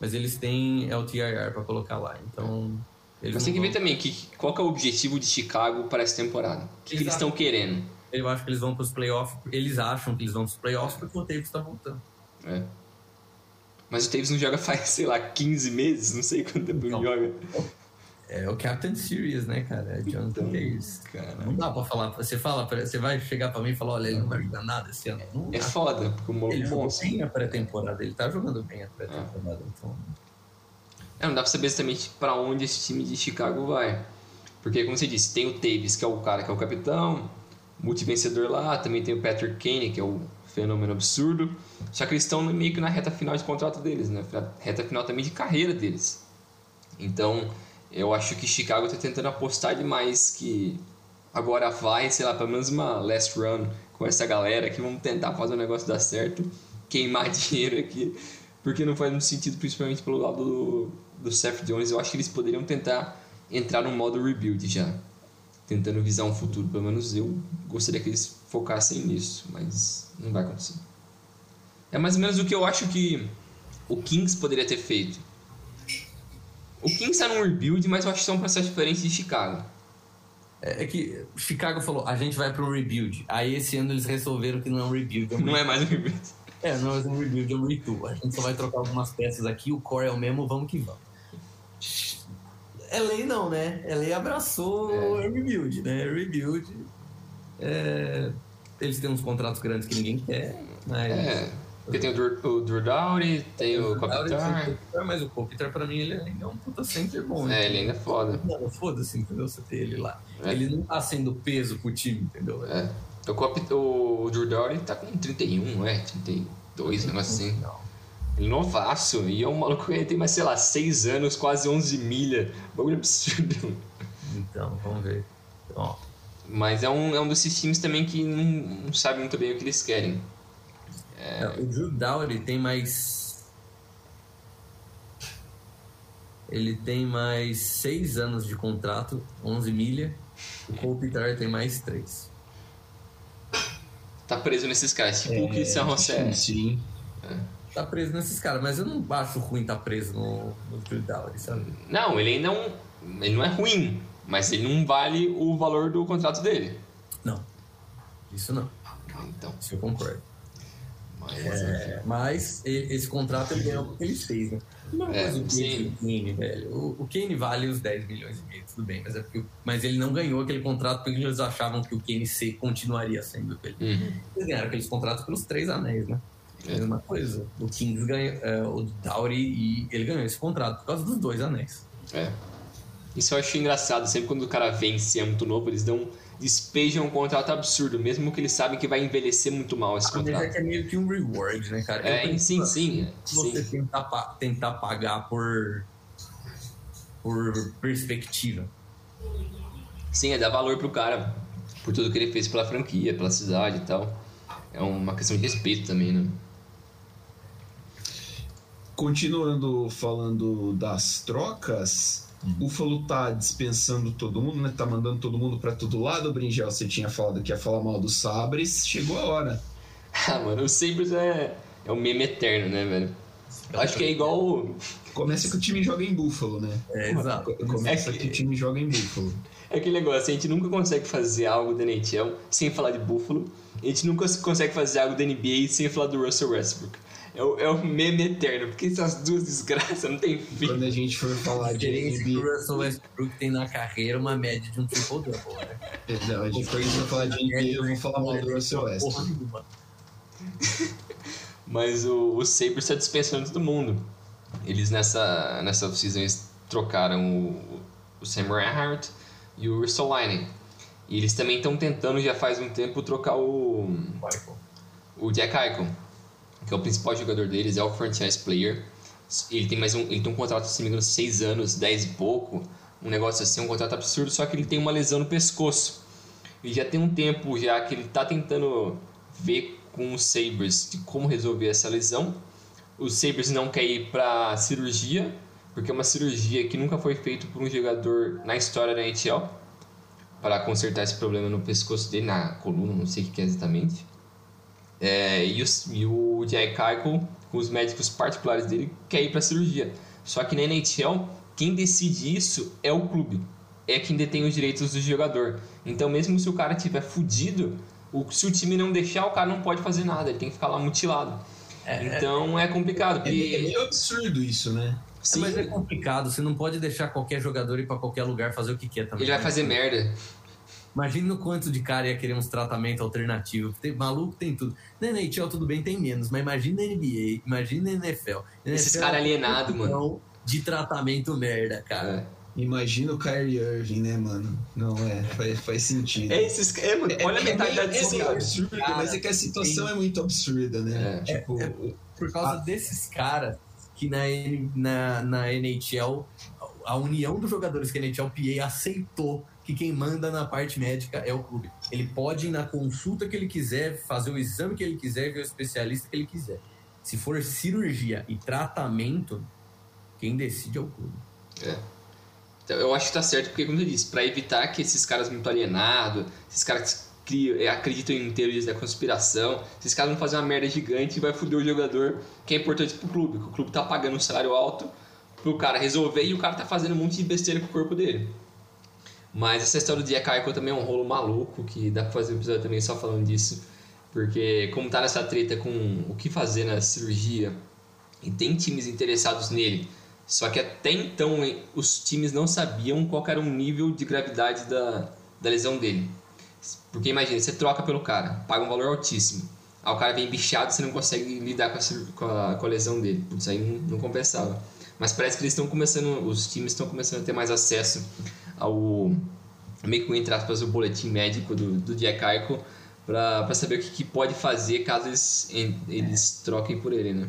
Mas eles têm LTIR para colocar lá. Então. Eles Mas tem que ver vão- também que, qual que é o objetivo de Chicago para essa temporada. O que, que eles estão querendo? Eu acho que eles vão para os playoffs. Eles acham que eles vão para os playoffs porque o Taves está voltando. É. Mas o Taves não joga faz, sei lá, 15 meses, não sei quanto tempo ele Não. joga. É o Captain Series, né, cara? É Jonathan Então, Taves. cara. Não dá pra falar. Você fala, você vai chegar pra mim e falar, olha, ele não vai jogar nada esse ano. Não É dá. foda, porque o Ele é jogou bem a pré-temporada, ele tá jogando bem a pré-temporada, então. É, não dá pra saber exatamente pra onde esse time de Chicago vai. Porque, como você disse, tem o Taves, que é o cara que é o capitão, multivencedor lá, também tem o Patrick Kane, que é o fenômeno absurdo. Só que eles estão meio que na reta final de contrato deles, né? Reta final também de carreira deles. Então, eu acho que Chicago está tentando apostar demais que agora vai, sei lá, pelo menos uma last run com essa galera que vamos tentar fazer o negócio dar certo, queimar dinheiro aqui, porque não faz muito sentido, principalmente pelo lado do, do Seth Jones. Eu acho que eles poderiam tentar entrar no modo rebuild já, tentando visar um futuro. Pelo menos eu gostaria que eles focassem nisso, mas não vai acontecer. É mais ou menos o que eu acho que o Kings poderia ter feito. O Kings está num rebuild, mas eu acho que é um processo diferente de Chicago. É, é que Chicago falou, a gente vai para um rebuild. Aí esse ano eles resolveram que não é um rebuild. É um não é mais um rebuild. É, não é mais um rebuild, é um retool. A gente só vai trocar algumas peças aqui, o core é o mesmo, vamos que vamos. LA não, né? LA abraçou é. o rebuild, né? Rebuild. É... Eles têm uns contratos grandes que ninguém quer, mas... É. Porque tem o, Dur, o Durdowry, tem o, o Kopitar. Mas o Kopitar, pra mim, ele ainda é um puta center bom. É, ele ainda é foda. Não, foda-se, entendeu? Você ter ele lá. É. Ele não tá sendo peso pro time, entendeu? É. O, Cop, o Durdowry tá com 31, não é? 32, um negócio assim. Não. Ele novaço, e é um maluco que tem mais, sei lá, 6 anos, quase 11 milha. Bagulho absurdo. Então, vamos ver. Ó. Mas é um, é um desses times também que não, não sabe muito bem o que eles querem. É... O Drew Dowry tem mais. Ele tem mais 6 anos de contrato, 11 milha. O Cole Pitar tem mais 3. Tá preso nesses caras, tipo o que San José. Sim. É. Tá preso nesses caras, mas eu não acho ruim estar tá preso no, no Drew Dowry, sabe? Não, ele ainda não. Ele não é ruim, mas ele não vale o valor do contrato dele. Não. Isso não. Então. Isso eu concordo. Mas, é, mas esse contrato ele ganhou porque ele fez, né? Não é, o Kane, velho. O, o Kane vale os 10 milhões e meio, tudo bem, mas, é porque, mas ele não ganhou aquele contrato porque eles achavam que o Kane C continuaria sendo ele. Uhum. Eles ganharam aqueles contratos pelos três anéis, né? É. Mesma coisa. O Kings ganhou, é, o Dowry e ele ganhou esse contrato por causa dos dois anéis. É. Isso eu acho engraçado. Sempre quando o cara vence é muito novo, eles dão despejam um contrato absurdo, mesmo que eles sabem que vai envelhecer muito mal esse contrato. Mas é que é meio que um reward, né, cara? É, sim, sim. Você sim. Tentar, tentar pagar por, por perspectiva. Sim, é dar valor pro cara, por tudo que ele fez pela franquia, pela cidade e tal. É uma questão de respeito também, né? Continuando falando das trocas, Buffalo tá dispensando todo mundo, né? Tá mandando todo mundo para todo lado. O Bringel, você tinha falado que ia falar mal dos Sabres. Chegou a hora. Ah, mano, o Sabres é, é um meme eterno, né, velho? Eu acho que é igual. Começa que o time joga em Buffalo, né? É, exato. Começa é que... que... o time joga em Buffalo. É aquele negócio, a gente nunca consegue fazer algo da NHL sem falar de Buffalo. A gente nunca consegue fazer algo da NBA sem falar do Russell Westbrook. É o, é o meme eterno, porque essas duas desgraças não tem fim. Quando a gente for falar de NBA... o Russell Westbrook tem na carreira uma média de um triple-double, né? Não, a gente for falar de NBA, eu vou falar mal do Russell Westbrook. Mas o, o Sabres está dispensando todo mundo. Eles nessa, nessa off-season trocaram o, o Sam Reinhardt e o Ristolainen. E eles também estão tentando já faz um tempo trocar o. Michael. O Jack Eichel é o principal jogador deles, é o franchise player. Ele tem mais um, ele tem um contrato, se não me engano, 6 anos, 10 e pouco, um negócio assim, um contrato absurdo, só que ele tem uma lesão no pescoço. E já tem um tempo já que ele está tentando ver com os Sabres de como resolver essa lesão. Os Sabres não quer ir para cirurgia, porque é uma cirurgia que nunca foi feita por um jogador na história da NHL para consertar esse problema no pescoço dele, na coluna, não sei o que é exatamente. É, e, os, e, o Jack Eichel, com os médicos particulares dele, quer ir para cirurgia. Só que na NHL, quem decide isso é o clube. É quem detém os direitos do jogador. Então, mesmo se o cara tiver fudido, o, se o time não deixar, o cara não pode fazer nada. Ele tem que ficar lá mutilado. É, então é complicado. É, porque... é meio absurdo isso, né? Sim. mas é complicado. Você não pode deixar qualquer jogador ir para qualquer lugar fazer o que quer também. Ele vai fazer merda. Imagina o quanto de cara ia querer uns tratamentos alternativos. Tem, maluco tem tudo. Na NHL tudo bem, tem menos, mas imagina na NBA, imagina na NFL. Esses caras alienados, mano. De tratamento merda, cara. Imagina o Kyrie Irving, né, mano? Não, é, faz, faz sentido. É, esses, é, mano, olha é, a mentalidade é, é caras. absurdo, mas é que a situação é muito absurda, né? É. Tipo, É, Por causa desses caras que na, N- na, na NHL, a união dos jogadores que a NHLPA aceitou que quem manda na parte médica é o clube. Ele pode ir na consulta que ele quiser, fazer o exame que ele quiser, ver o especialista que ele quiser. Se for cirurgia e tratamento, quem decide é o clube. Então, eu acho que tá certo, porque, como eu disse, pra evitar que esses caras muito alienados, esses caras que é, acreditam em teorias da conspiração, esses caras vão fazer uma merda gigante e vai foder o jogador que é importante pro clube, que o clube tá pagando um salário alto pro cara resolver e o cara tá fazendo um monte de besteira com o corpo dele. Mas essa história do Eichel também é um rolo maluco, que dá pra fazer um episódio também só falando disso. Porque como tá nessa treta com o que fazer na cirurgia, e tem times interessados nele, só que até então os times não sabiam qual era o nível de gravidade da, da lesão dele. Porque imagina, você troca pelo cara, paga um valor altíssimo. Aí o cara vem bichado você não consegue lidar com a, com a, com a lesão dele. Putz, aí não, não compensava. Mas parece que eles estão começando, os times estão começando a ter mais acesso ao, meio que entre aspas, o boletim médico do, do Jack Eichel para saber o que, que pode fazer caso eles, eles troquem por ele, né?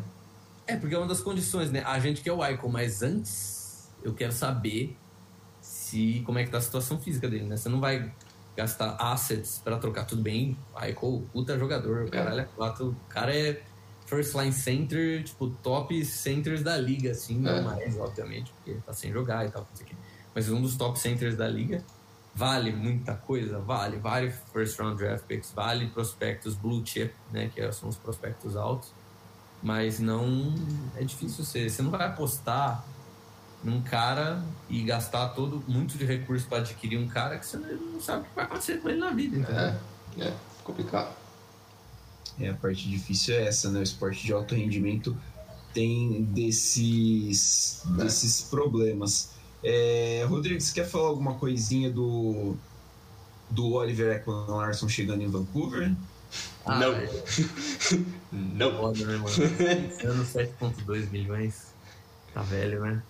É, porque é uma das condições, né? A gente quer o Icon, mas antes eu quero saber se como é que tá a situação física dele, né? Você não vai gastar assets pra trocar tudo bem. Icon, puta jogador, o caralho é quatro. O cara é first line center, tipo, top centers da liga, assim, não É. mais, obviamente, porque tá sem jogar e tal, não sei o quê. Mas um dos top centers da liga. Vale muita coisa, vale, vale first round draft picks, vale prospectos blue chip, né, que são os prospectos altos. Mas não. É difícil ser. Você não vai apostar num cara e gastar todo muito de recurso para adquirir um cara que você não sabe o que vai acontecer com ele na vida, entendeu? É, é complicado. É, a parte difícil é essa, né? O esporte de alto rendimento tem desses, desses problemas. É, Rodrigo, você quer falar alguma coisinha do, do Oliver Ekman Larson chegando em Vancouver? Ah, Não. é Não. foda, né, mano? Ano 7,2 milhões. Tá velho, né?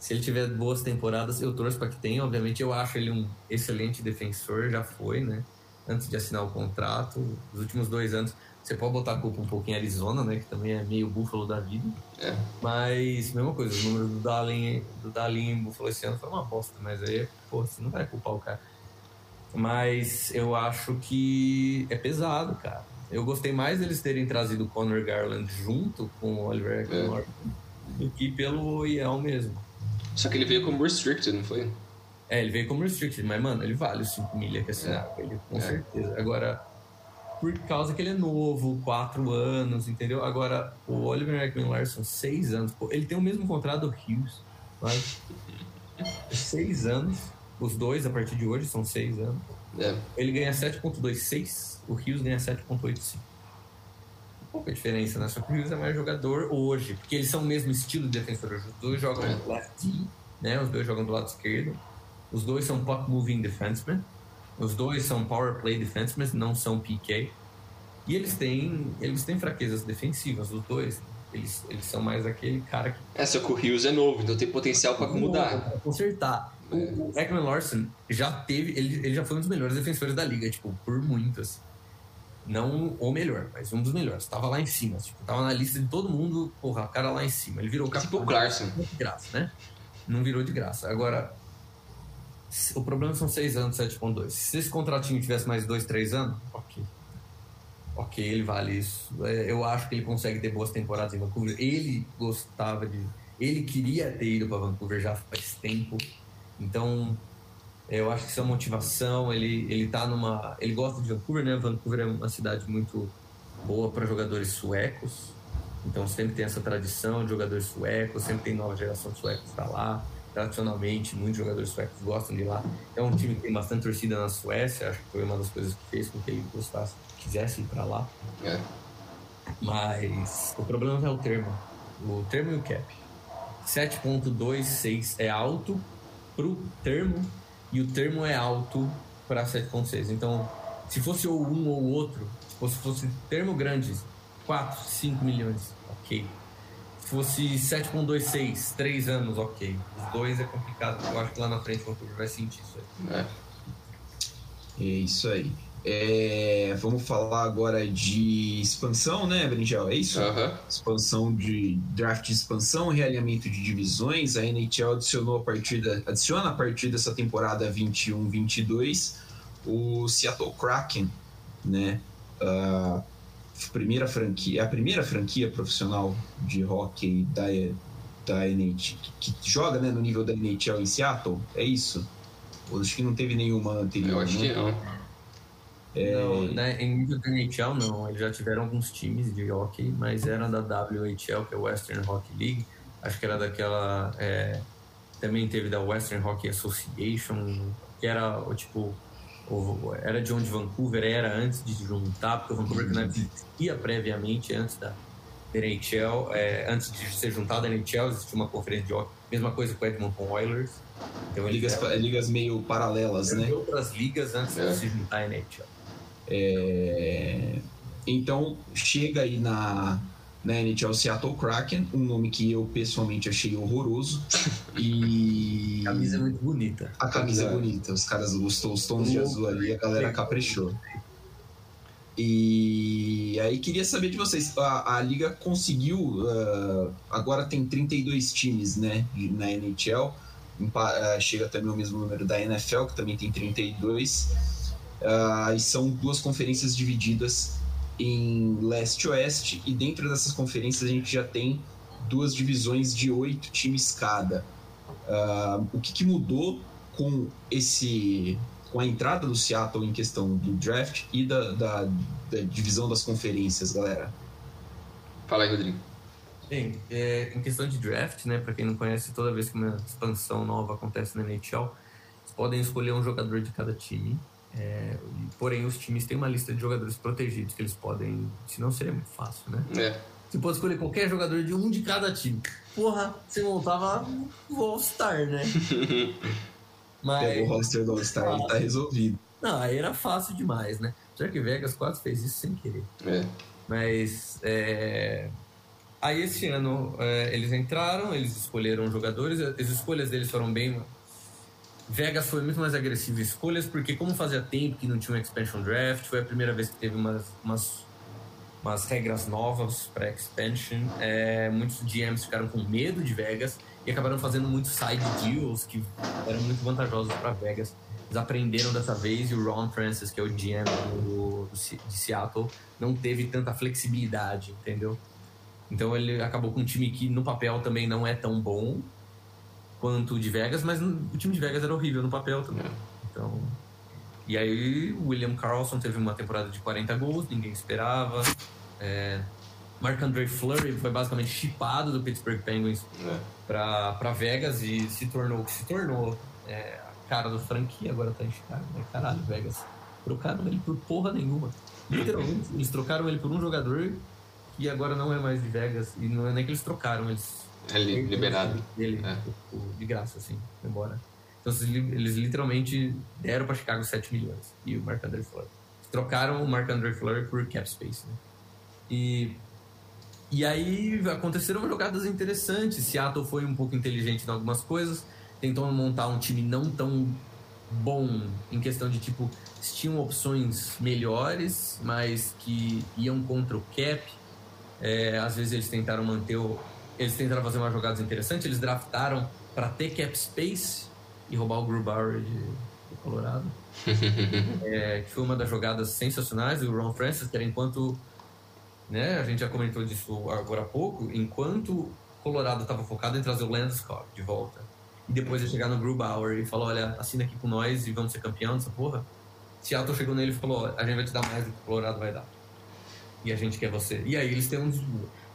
Se ele tiver boas temporadas, eu torço para que tenha. Obviamente, eu acho ele um excelente defensor, já foi, né? Antes de assinar o contrato. Os últimos dois anos, você pode botar a culpa um pouco em Arizona, né? Que também é meio búfalo da vida. É. Mas, mesma coisa, os números do Dalin, do Dalin em Buffalo esse ano foi uma bosta, mas aí, pô, você não vai culpar o cara. Mas eu acho que é pesado, cara. Eu gostei mais deles terem trazido o Conor Garland junto com o Oliver É. Ekman do que pelo IEL mesmo. Só que ele veio como restricted, não foi? É, ele veio como restricted, mas, mano, ele vale os 5 milha que assinaram com ele, com É. certeza. Agora, por causa que ele é novo, 4 anos, entendeu? Agora, o Oliver Ekman Larson, 6 anos. Pô, ele tem o mesmo contrato do Hughes, mas 6 anos. Os dois, a partir de hoje, são 6 anos. É. Ele ganha 7.26, o Hughes ganha 7.85. Pouca diferença, né? Só que o Hughes é mais jogador hoje, porque eles são o mesmo estilo de defensor. Os dois jogam É. lefty, né? Os dois jogam do lado esquerdo. Os dois são puck moving defensemen. Os dois são power play defensemen, não são PK. E eles têm, eles têm fraquezas defensivas, os dois. Eles, eles são mais aquele cara que É, só que o Rios é novo, então tem potencial pra mudar. Pra consertar. O, o Ekman Larson já teve, ele, ele já foi um dos melhores defensores da liga, tipo, por muito, assim. Não o melhor, mas um dos melhores. Tava lá em cima, tipo, tava na lista de todo mundo, porra, o cara lá em cima. Ele virou Tipo capitão. o Clarkson. De graça, né? Não virou de graça. Agora, o problema são 6 anos, 7.2. Se esse contratinho tivesse mais 2, 3 anos, ok. Ok, ele vale isso. É, Eu acho que ele consegue ter boas temporadas em Vancouver. Ele gostava de. Ele queria ter ido para Vancouver já faz tempo. Então, eu acho que isso é motivação. Ele, ele tá numa. Ele gosta de Vancouver, né? Vancouver é uma cidade muito boa para jogadores suecos. Então sempre tem essa tradição de jogadores suecos, sempre tem nova geração de suecos para lá. Tradicionalmente, muitos jogadores suecos gostam de ir lá. É um time que tem bastante torcida na Suécia, acho que foi uma das coisas que fez com que ele gostasse, quisesse ir para lá. É. Mas o problema é o termo. O termo e o cap. 7.26 é alto pro termo e o termo é alto para 7.6. Então, se fosse ou um ou outro, ou se fosse termo grande, 4, 5 milhões, ok. Fosse 7.26, 3 anos, ok. Os dois é complicado. Eu acho que lá na frente o Vancouver vai sentir isso aí. É. É isso aí. É, vamos falar agora de expansão, né, Brinjel? É isso? Aham. Expansão de draft de expansão, realinhamento de divisões. A NHL adicionou a partir da, adiciona a partir dessa temporada 21-22 o Seattle Kraken, né? A primeira franquia, a primeira franquia profissional de hockey da, da NHL que, que joga né, no nível da NHL em Seattle. É isso? Eu Acho que não teve nenhuma anterior. Eu acho né? que não. Não, né, em nível da NHL não, eles já tiveram alguns times de hockey, mas eram da WHL, que é Western Hockey League. Acho que era daquela. é, também teve da Western Hockey Association, que era o tipo. Era de onde Vancouver era antes de juntar, porque o Vancouver não existia previamente antes da da NHL, é, antes de ser juntado à NHL, existia uma conferência de hockey. Mesma coisa com o Edmonton Oilers. Então Ligas, eram- ligas meio paralelas, né? outras ligas antes É. de se juntar à NHL. É, Então, chega aí na, na NHL Seattle Kraken, um nome que eu pessoalmente achei horroroso. E. A camisa é muito bonita. A camisa é bonita, os caras gostou os tons de azul ali, a galera caprichou. E aí queria saber de vocês, a, a liga conseguiu, ah, agora tem 32 times, né, na NHL, ah, chega também o mesmo número da NFL, que também tem 32, Ah, e são duas conferências divididas em leste e oeste, e dentro dessas conferências a gente já tem duas divisões de oito times cada. Ah, o que, que mudou com esse com a entrada do Seattle em questão do draft e da, da, da divisão das conferências, galera? Fala aí, Rodrigo. Bem, é, em questão de draft, né, para quem não conhece, toda vez que uma expansão nova acontece na NHL, eles podem escolher um jogador de cada time. É, porém, os times têm uma lista de jogadores protegidos que eles podem. Senão seria muito fácil, né? É. Você pode escolher qualquer jogador de um de cada time. Porra, você montava o All-Star, né? Mas. Pega o roster do All-Star e tá resolvido. Não, aí era fácil demais, né? Já que Vegas quase fez isso sem querer. É. Mas é... aí esse ano é, eles entraram, eles escolheram jogadores, as escolhas deles foram bem. Vegas foi muito mais agressivo em escolhas, porque como fazia tempo que não tinha um expansion draft, foi a primeira vez que teve umas, umas, umas regras novas para expansion. É, muitos GMs ficaram com medo de Vegas e acabaram fazendo muitos side deals que eram muito vantajosos para Vegas. Eles aprenderam dessa vez e o Ron Francis, que é o GM do, do de Seattle, não teve tanta flexibilidade, entendeu? Então ele acabou com um time que no papel também não é tão bom quanto o de Vegas, mas o time de Vegas era horrível no papel também. Então, e aí o William Carlson teve uma temporada de 40 gols, ninguém esperava. É, Mark Andre Fleury foi basicamente chipado do Pittsburgh Penguins É. pra, pra Vegas e se tornou o que se tornou é, a cara do franquia, agora tá em Chicago, né? Caralho, Vegas. Trocaram ele por porra nenhuma. Literalmente, eles trocaram ele por um jogador que agora não é mais de Vegas. E não é nem que eles trocaram, eles. É li- liberado. Dele, É. de graça, assim, foi embora. Então eles li- eles literalmente deram pra Chicago 7 milhões. E o Mark Andre Fleury. Trocaram o Mark Andre Fleury por cap space, né? E e aí aconteceram jogadas interessantes. Seattle foi um pouco inteligente em algumas coisas, tentou montar um time não tão bom em questão de tipo, tinham opções melhores, mas que iam contra o cap. É, às vezes eles tentaram manter o. Eles tentaram fazer umas jogadas interessantes, eles draftaram para ter cap space e roubar o Grubauer de, do Colorado. É, que foi uma das jogadas sensacionais do Ron Francis, que era enquanto né? A gente já comentou disso agora há pouco. Enquanto Colorado estava focado em trazer o Landeskog de volta e depois ele chegar no Grubauer e falar: Olha, assina aqui com nós e vamos ser campeão dessa porra. Seattle chegou nele e falou: A gente vai te dar mais do que o Colorado vai dar. E a gente quer você. E aí eles têm uns.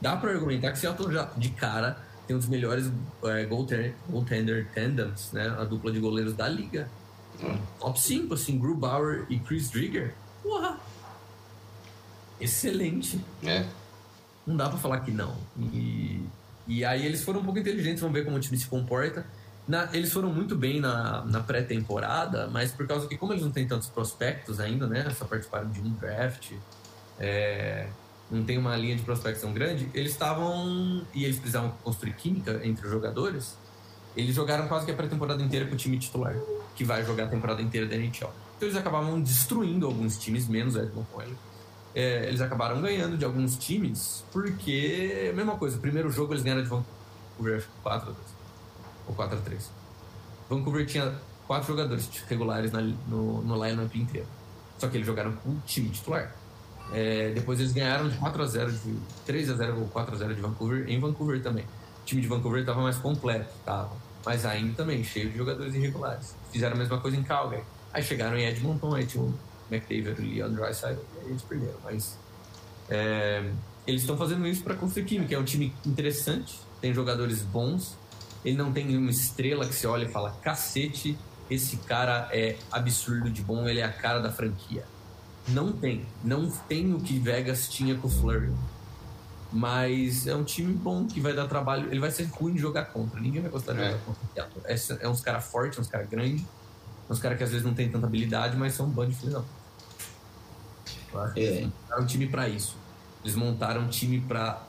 Dá pra argumentar que Seattle já, de cara, tem um dos melhores é, goaltender, goaltender tandems, né? A dupla de goleiros da liga. Top 5, assim, Grubauer e Chris Drigger. Porra! Excelente. É. Não dá pra falar que não. E, e aí eles foram um pouco inteligentes, vamos ver como o time se comporta. Na- eles foram muito bem na, na pré-temporada, mas por causa que, como eles não têm tantos prospectos ainda, né? Só participaram de um draft. é, não tem uma linha de prospecção grande, eles estavam. E eles precisavam construir química entre os jogadores. Eles jogaram quase que a pré-temporada inteira com o time titular, que vai jogar a temporada inteira da NHL. Então eles acabavam destruindo alguns times, menos o Edmonton Oilers. É, eles acabaram ganhando de alguns times, porque, mesma coisa, o primeiro jogo eles ganharam de Vancouver, acho que 4 x 2 ou 4 x 3 Vancouver tinha quatro jogadores regulares na, no, no line-up inteiro. Só que eles jogaram com o time titular. É, depois eles ganharam de 4 x 0 de 3 x 0 ou 4 x 0 de Vancouver, em Vancouver também. O time de Vancouver estava mais completo, tava. Mas ainda também, cheio de jogadores irregulares. Fizeram a mesma coisa em Calgary. Aí chegaram em Edmonton, aí tinha o McDavid o Dryside, e eles perderam. Mas é, eles estão fazendo isso para construir química. É um time interessante, tem jogadores bons. Ele não tem uma estrela que você olha e fala: cacete, esse cara é absurdo de bom, ele é a cara da franquia. Não tem. Não tem o que Vegas tinha com o Flurry. Mas é um time bom que vai dar trabalho. Ele vai ser ruim de jogar contra. Ninguém vai gostar de É. jogar contra. É, é uns caras fortes, uns caras grandes. Uns caras que às vezes não tem tanta habilidade, mas são um bando de filhos É. eles montaram um time pra isso. Eles montaram um time pra.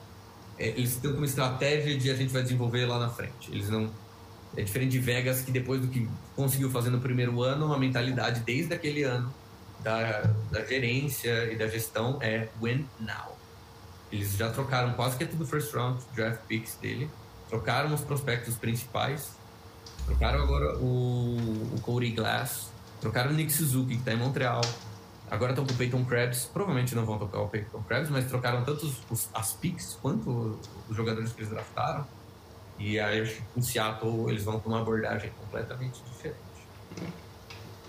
é, eles têm uma estratégia de a gente vai desenvolver lá na frente. Eles não. É diferente de Vegas, que depois do que conseguiu fazer no primeiro ano, uma mentalidade desde aquele ano da, da gerência e da gestão é win now. Eles já trocaram quase que tudo first round draft picks dele, trocaram os prospectos principais, trocaram agora o, o Cody Glass, trocaram o Nick Suzuki, que está em Montreal, agora estão com o Peyton Krebs, provavelmente não vão tocar o Peyton Krebs, mas trocaram tanto os- as picks quanto os jogadores que eles draftaram. E aí em Seattle eles vão com uma abordagem completamente diferente.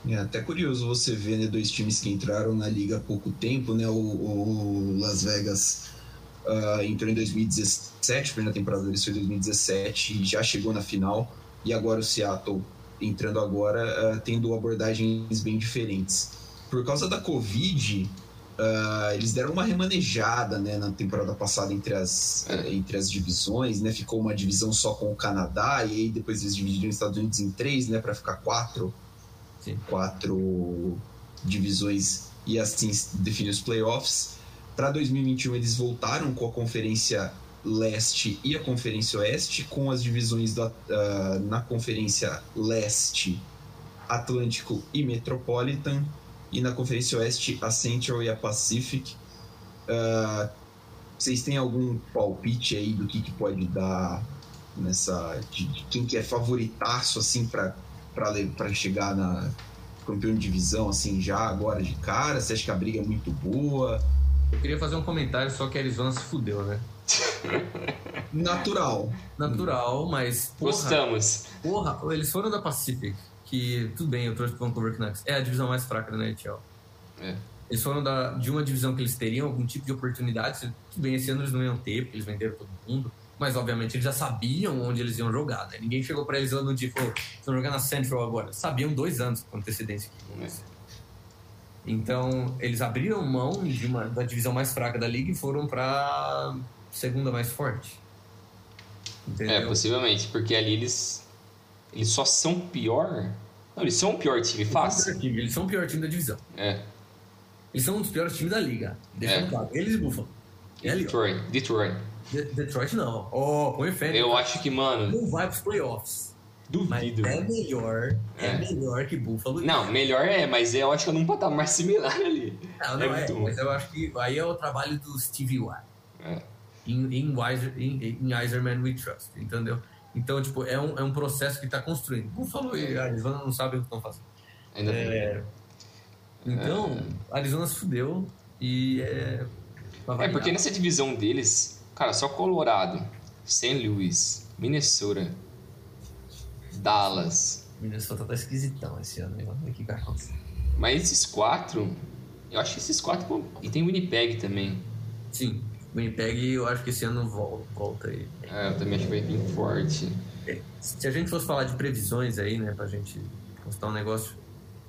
É até curioso você ver né, dois times que entraram na liga há pouco tempo, né? O, o Las Vegas ah, entrou em 2017, a primeira temporada deles foi em 2017 e já chegou na final. E agora o Seattle entrando agora, ah, tendo abordagens bem diferentes. Por causa da Covid, ah, eles deram uma remanejada né, na temporada passada entre as, É. entre as divisões, né? Ficou uma divisão só com o Canadá e aí depois eles dividiram os Estados Unidos em três, né? Para ficar quatro Sim. quatro divisões e assim define os playoffs. Para 2021 eles voltaram com a Conferência Leste e a Conferência Oeste, com as divisões da, ah, na Conferência Leste Atlântico e Metropolitan, e na Conferência Oeste a Central e a Pacific. Ah, vocês têm algum palpite aí do que, que pode dar nessa. de, de quem que é favoritaço assim para para chegar na campeão de divisão assim já agora de cara? Você acha que a briga é muito boa? Eu queria fazer um comentário, só que a Arizona se fudeu, né? Natural. Natural, mas porra, Gostamos. porra, eles foram da Pacific, que tudo bem, eu trouxe pro Vancouver Canucks. É a divisão mais fraca da NHL. É. Eles foram da, de uma divisão que eles teriam algum tipo de oportunidade. Tudo bem, esse ano eles não iam ter, porque eles venderam todo mundo. Mas, obviamente, eles já sabiam onde eles iam jogar, né? Ninguém chegou pra eles lá no dia e falou, estão jogando na Central agora. Sabiam dois anos com antecedência que acontecer. Então, eles abriram mão de uma, da divisão mais fraca da liga e foram pra segunda mais forte. Entendeu? É, possivelmente, porque ali eles. Eles só são pior. Não, eles são o pior time Eles fácil. time, Eles são o pior time da divisão. É. Eles são um dos piores times da liga. Deixando É. claro. Eles e Buffalo. Ali, ó. Detroit. Detroit. De- Detroit não. Ó, põe fé. né? Eu acho que, mano, Não vai pros playoffs. Mas duvido. é melhor. É, É. melhor que Buffalo. Não, melhor é, mas eu acho que eu num patamar similar ali. Não, não é é. mas eu acho que aí é o trabalho do Stevie Y. É. Em, em, Weiser, em, em Iserman We Trust, entendeu? Então, tipo, é um, é um processo que tá construindo. Buffalo e Arizona não sabem o que estão fazendo. Ainda bem. É, então, Arizona se fudeu e é. É porque nessa divisão deles, cara, só Colorado, St. Louis, Minnesota, Dallas. Minnesota tá esquisitão esse ano. hein? O que vai acontecer. Mas esses quatro, eu acho que esses quatro. E tem Winnipeg também. Sim, Winnipeg eu acho que esse ano vol- volta aí. É, eu também acho que vai vir forte. Se a gente fosse falar de previsões aí, né, pra gente postar um negócio,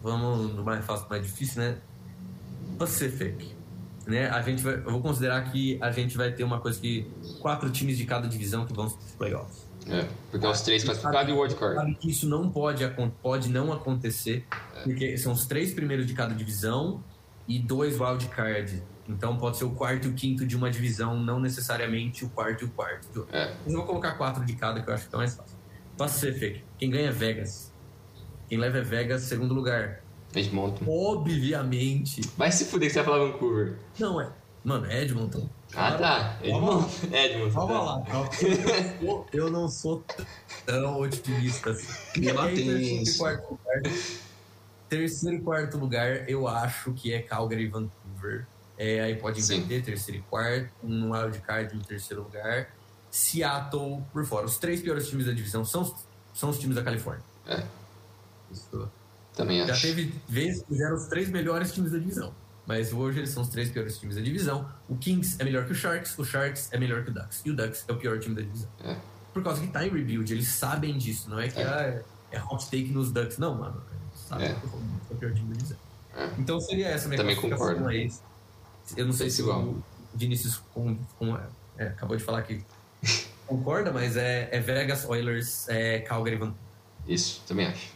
vamos no mais fácil, mais difícil, né? Pacific. Né? A gente vai, eu vou considerar que a gente vai ter uma coisa que quatro times de cada divisão que vão para os playoffs. É, porque é os três classificados e o wildcard. Sabe que isso não pode, pode não acontecer, É. porque são os três primeiros de cada divisão e dois wildcard Então pode ser o quarto e o quinto de uma divisão, não necessariamente o quarto e o quarto. É. Mas eu vou colocar quatro de cada, que eu acho que tá mais fácil. Pacific. Quem ganha é Vegas. Quem leva é Vegas, segundo lugar. Edmonton. Obviamente. Vai se fuder que você vai falar Vancouver. Não é. Mano, é Edmonton. Ah, tá. Edmonton. Edmonton. Calma tá. lá, calma. Eu não sou tão otimista assim. Clima E aí, terceiro e quarto lugar. Terceiro e quarto lugar, eu acho que é Calgary e Vancouver. É, aí pode inverter, terceiro e quarto, um wildcard no terceiro lugar. Seattle por fora. Os três piores times da divisão são, são os times da Califórnia. É. Isso. Também Já acho. teve vezes que eram os três melhores times da divisão. Mas hoje eles são os três piores times da divisão. O Kings é melhor que o Sharks, o Sharks é melhor que o Ducks. E o Ducks é o pior time da divisão. É. Por causa que tá em rebuild, eles sabem disso. Não é que É. ah, é, é hot take nos Ducks. Não, mano. Eles sabem É. que é o pior time da divisão. É. Então seria essa a minha Também classificação concordo. aí. Eu não sei se igual. o Vinícius com, com- é, acabou de falar que concorda, mas é, é Vegas, Oilers, é Calgary, Vancouver. Isso, também acho.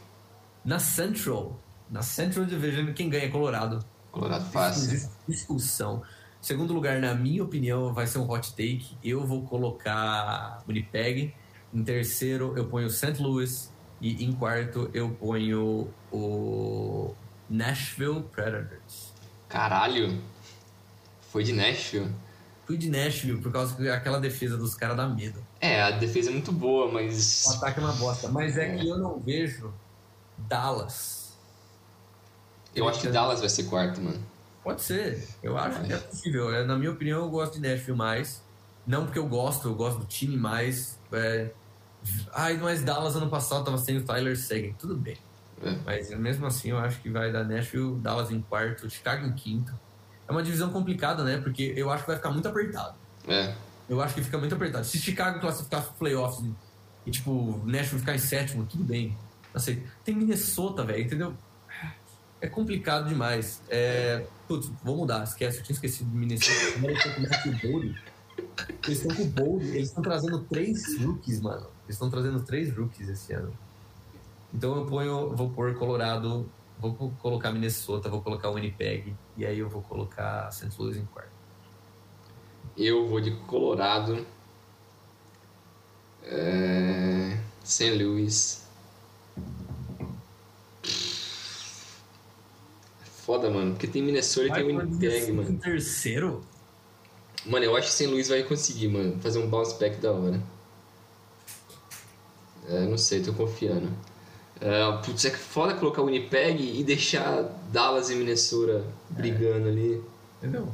Na Central, na Central Division, quem ganha é Colorado. Colorado fácil. Discussão. Segundo lugar, na minha opinião, vai ser um hot take. Eu vou colocar Winnipeg. Em terceiro, eu ponho St. Louis. E em quarto, eu ponho o Nashville Predators. Caralho. Foi de Nashville. Fui de Nashville por causa que aquela defesa dos caras dá medo. É, a defesa é muito boa, O mas. ataque é uma bosta. Mas é que eu não vejo Dallas. Eu acho que Dallas vai ser quarto, mano. Pode ser. Eu acho que é possível. É, Na minha opinião, eu gosto de Nashville mais. Não porque eu gosto, eu gosto do time mais. É... Ai, mas Dallas ano passado tava sem o Tyler Seguin. Tudo bem. É. Mas mesmo assim, eu acho que vai dar Nashville, Dallas em quarto, Chicago em quinto. É uma divisão complicada, né? Porque eu acho que vai ficar muito apertado. É. Eu acho que fica muito apertado. Se Chicago classificar playoffs e, tipo, Nashville ficar em sétimo, tudo bem. Sei. Tem Minnesota, velho, entendeu? É complicado demais. É... Putz, vou mudar, esquece, eu tinha esquecido de Minnesota. Agora eu tô com o Bowley. Eles estão com o Bowley, eles estão trazendo três rookies, mano. Eles estão trazendo três rookies esse ano. Então eu ponho, vou pôr Colorado, vou co- colocar Minnesota, vou colocar Winnipeg, e aí eu vou colocar St. Louis em quarto. Eu vou de Colorado. É... St. Louis. Foda, mano. Porque tem Minnesota e tem Winnipeg, mano. Terceiro? Mano, eu acho que St. Louis vai conseguir, mano. Fazer um bounce back da hora. É, não sei, tô confiando. É, putz, é que foda colocar o Winnipeg e deixar Dallas e Minnesota brigando ali. Entendeu?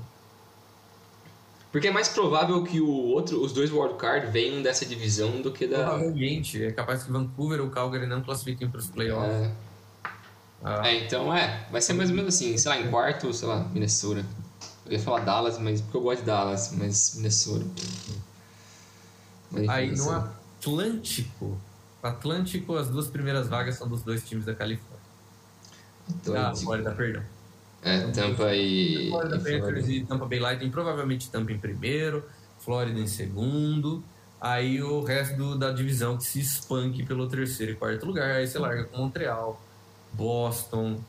Porque é mais provável que o outro, os dois wildcard venham dessa divisão do que da. Provavelmente. É capaz que Vancouver ou Calgary não classifiquem para os playoffs. É, Ah, é, então é. Vai ser mais ou menos assim, sei lá, em quarto, sei lá, Minnesota. Eu ia falar Dallas, mas porque eu gosto de Dallas, mas Minnesota. Mas, Aí no sei. Atlântico. Atlântico, as duas primeiras vagas são dos dois times da Califórnia. Ah, Atlântico. Florida, perdão. É, Tampa e. Florida e Panthers e Tampa Bay Lightning, provavelmente Tampa em primeiro, Florida em segundo. Aí o resto do- da divisão que se espanque pelo terceiro e quarto lugar. Aí você larga com Montreal, Boston,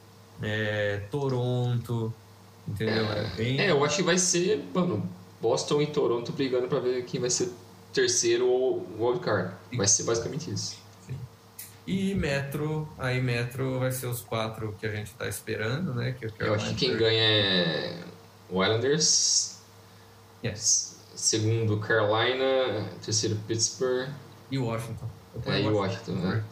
é, Toronto. Entendeu? É, bem... É, eu acho que vai ser, mano, Boston e Toronto brigando pra ver quem vai ser terceiro ou wildcard. Vai ser basicamente isso. E Metro, aí Metro vai ser os quatro que a gente tá esperando, né? Que é Eu acho que quem ganha é o Islanders, Yes. segundo Carolina, terceiro Pittsburgh E Washington. É, e Washington, né?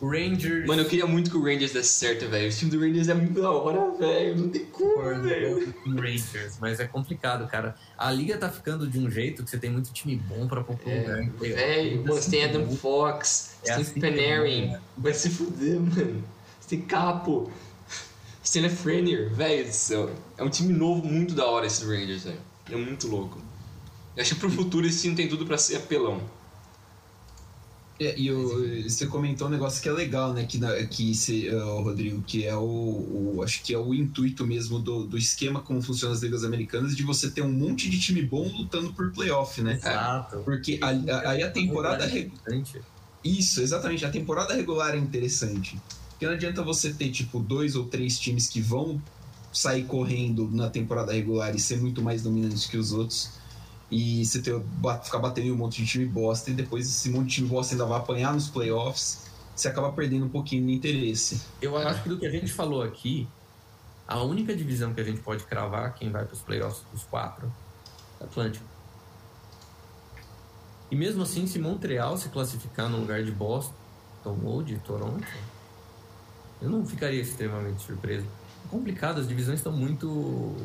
Rangers. Mano, eu queria muito que o Rangers desse certo, velho. O time do Rangers é muito da hora, velho. Não tem como, velho. Rangers, mas é complicado, cara. A liga tá ficando de um jeito que você tem muito time bom pra lugar. É, velho, mano, você tem Adam Fox, É você tem assim Panarin. né? Vai se fuder, mano. Você tem Capo. Você tem Lefrenier, velho do céu. É um time novo muito da hora esse Rangers, velho. É muito louco. Eu acho que pro futuro esse time tem tudo pra ser apelão. É, e o- você comentou um negócio que é legal, né? Que, na- que se, eh, o Rodrigo, que é o, o- Acho que é o intuito mesmo do, do esquema como funcionam as ligas americanas, de você ter um monte de time bom lutando por playoff, né? Exato. Porque a- a- aí a temporada. Importante. Isso, exatamente. A temporada regular é interessante. Porque não adianta você ter, tipo, dois ou três times que vão sair correndo na temporada regular e ser muito mais dominante que os outros. E você ter, ficar batendo em um monte de time bosta e depois esse monte de time bosta ainda vai apanhar nos playoffs, você acaba perdendo um pouquinho de interesse. Eu acho que do que a gente falou aqui, a única divisão que a gente pode cravar quem vai para os playoffs dos quatro é Atlântico. E mesmo assim, se Montreal se classificar no lugar de Boston ou de Toronto, eu não ficaria extremamente surpreso. É complicado, as divisões estão muito.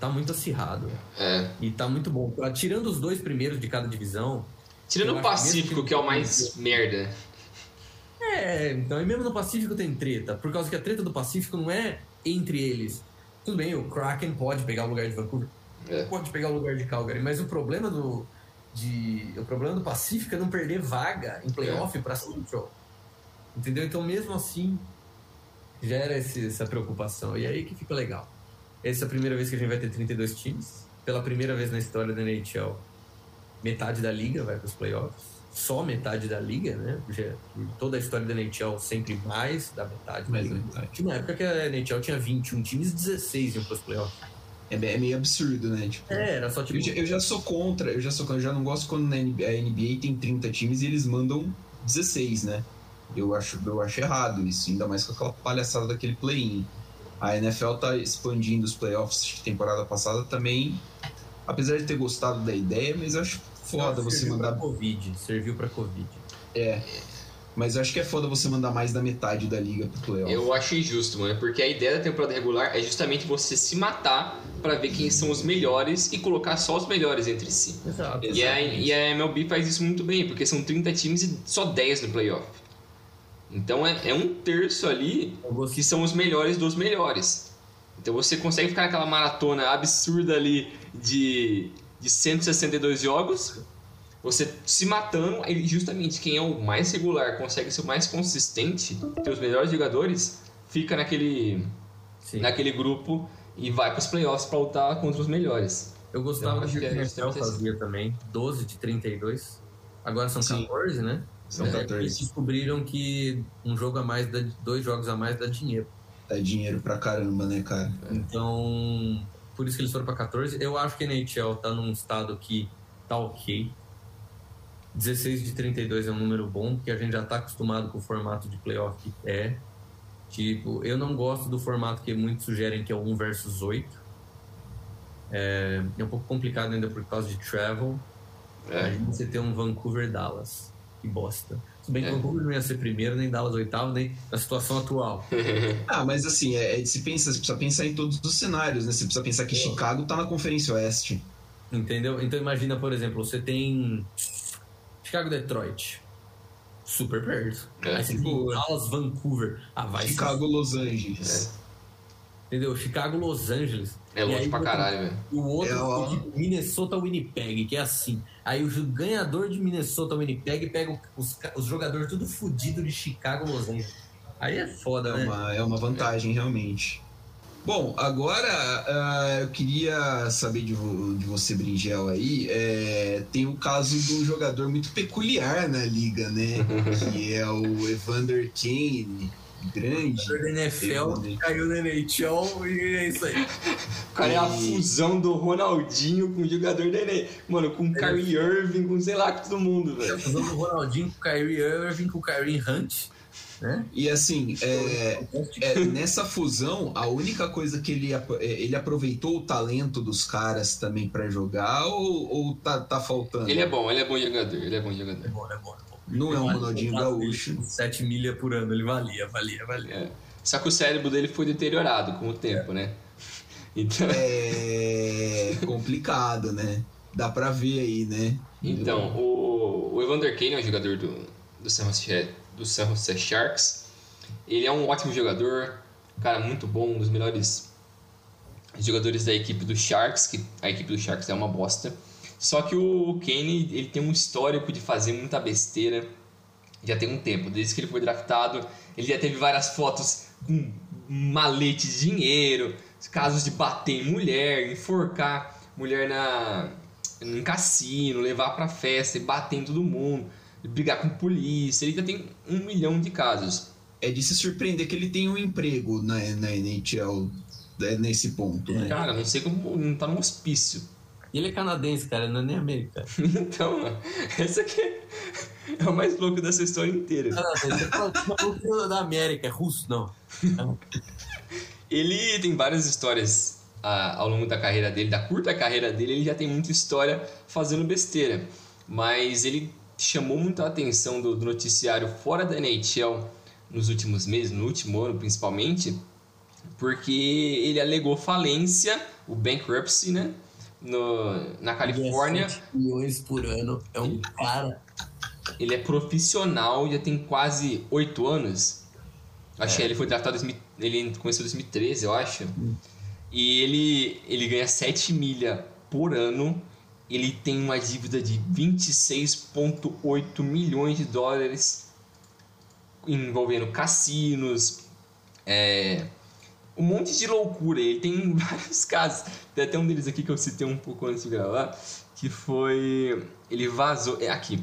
Tá, muito acirrado. É. E tá muito bom. Tirando os dois primeiros de cada divisão. Tirando o Pacífico, que, que é o mais merda. É, então, e mesmo no Pacífico tem treta, por causa que a treta do Pacífico não é entre eles. Tudo bem, o Kraken pode pegar o lugar de Vancouver, é. pode pegar o lugar de Calgary, mas o problema do, de, o problema do Pacífico é não perder vaga em playoff é. para Central. Entendeu? Então, mesmo assim, gera esse, essa preocupação. E aí que fica legal. Essa é a primeira vez que a gente vai ter 32 times. Pela primeira vez na história da NHL, metade da liga vai para os playoffs só metade da liga, né? Porque toda a história da NHL sempre mais da metade. Mais da metade. Tinha uma época que a NHL tinha 21 times e 16 iam pros playoffs. É, é meio absurdo, né? Tipo, é, era só tipo. Eu já, eu já, sou contra, eu já sou eu já não gosto quando a NBA tem 30 times e eles mandam 16, né? Eu acho, eu acho errado isso, ainda mais com aquela palhaçada daquele play-in. A NFL tá expandindo os playoffs temporada passada também, apesar de ter gostado da ideia, mas eu acho foda você mandar. Pra Covid, serviu pra Covid. É. Mas eu acho que é foda você mandar mais da metade da liga pro playoff. Eu acho injusto, mano, porque a ideia da temporada regular é justamente você se matar para ver quem são os melhores e colocar só os melhores entre si. Exato. E a, e a MLB faz isso muito bem, porque são 30 times e só 10 no playoff. Então é, é um terço ali que são os melhores dos melhores. Então você consegue ficar naquela maratona absurda ali de de 162 jogos, você se matando, e justamente quem é o mais regular, consegue ser o mais consistente, ter os melhores jogadores, fica naquele, naquele grupo e vai para os playoffs para lutar contra os melhores. Eu gostava do que o Marcel fazia também, 12 de 32. Agora são Sim. 14, né? São 14. É, eles descobriram que um jogo a mais, dá, dois jogos a mais dá dinheiro. Dá dinheiro pra caramba, né, cara? Então, por isso que eles foram para 14. Eu acho que a NHL tá num estado que tá ok. 16 de 32 é um número bom, porque a gente já tá acostumado com o formato de playoff que é. Tipo, eu não gosto do formato que muitos sugerem que é o 1 versus 8. É, é um pouco complicado ainda por causa de travel. É. Aí você tem um Vancouver-Dallas. Que bosta. Se bem que é. Vancouver não ia ser primeiro, nem Dallas oitavo, nem na situação atual. ah, mas assim, é, é, se pensa, você precisa pensar em todos os cenários, né? Você precisa pensar que é. Chicago tá na Conferência Oeste. Entendeu? Então imagina, por exemplo, você tem Chicago Detroit. Super perto. É, Aí você tem Dallas, Vancouver. Ah, vai Chicago, ser... Los Angeles. É. Entendeu? Chicago, Los Angeles. É longe pra caralho, velho. O outro, é, ó... Minnesota, Winnipeg, que é assim. Aí o ganhador de Minnesota, Winnipeg, pega os, os jogadores tudo fodido de Chicago, Los Angeles. Aí é foda, é né? Uma, é uma vantagem, realmente. Bom, agora uh, eu queria saber de, de você, Bringel, aí. É, tem o caso do jogador muito peculiar na liga, né? que é o Evander Kane grande. O NFL caiu na NHL e é isso aí. O cara é a fusão do Ronaldinho com o jogador da NHL. Mano, com o Kyrie Irving, com sei lá, com todo mundo, velho. A fusão do Ronaldinho com o Kyrie Irving, com o Kyrie Hunt. Né? E assim, é, é, nessa fusão, a única coisa que ele, é, ele aproveitou o talento dos caras também para jogar ou, ou tá, tá faltando? Ele é bom, ele é bom jogador, ele é bom jogador. É bom, é bom. Não é um Ronaldinho Gaúcho. 7 milha por ano, ele valia, valia, valia. É. Só que o cérebro dele foi deteriorado com o tempo, é. né? Então... É complicado, né? Dá pra ver aí, né? Então, o, o Evander Kane é um jogador do, do, San Jose, do San Jose Sharks. Ele é um ótimo jogador, cara muito bom, um dos melhores jogadores da equipe do Sharks, que a equipe do Sharks é uma bosta. Só que o Kane, ele tem um histórico de fazer muita besteira já tem um tempo. Desde que ele foi draftado, ele já teve várias fotos com malete de dinheiro, casos de bater em mulher, enforcar mulher na em cassino, levar pra festa e bater em todo mundo, brigar com polícia. Ele já tem um milhão de casos. é de se surpreender que ele tem um emprego na, na NHL é, nesse ponto, né? Cara, não sei como não tá no hospício. E ele é canadense, cara, não é nem americano. então, mano, essa aqui é, o mais louco dessa história inteira. É maluco da América, é russo, não. Ele tem várias histórias ah, ao longo da carreira dele, da curta carreira dele, ele já tem muita história fazendo besteira. Mas ele chamou muito a atenção do, do noticiário fora da NHL nos últimos meses, no último ano principalmente, porque ele alegou falência, o bankruptcy, né? No, na Califórnia. 7 milhões por ano é um cara. Ele é profissional, já tem quase oito anos. Acho que ele foi draftado em 2000 ele começou em 2013, eu acho. E ele, ele ganha 7 milha por ano. Ele tem uma dívida de 26,8 milhões de dólares envolvendo cassinos, é, um monte de loucura. Ele tem vários casos. Tem até um deles aqui que eu citei um pouco antes de gravar, que foi ele vazou, é aqui.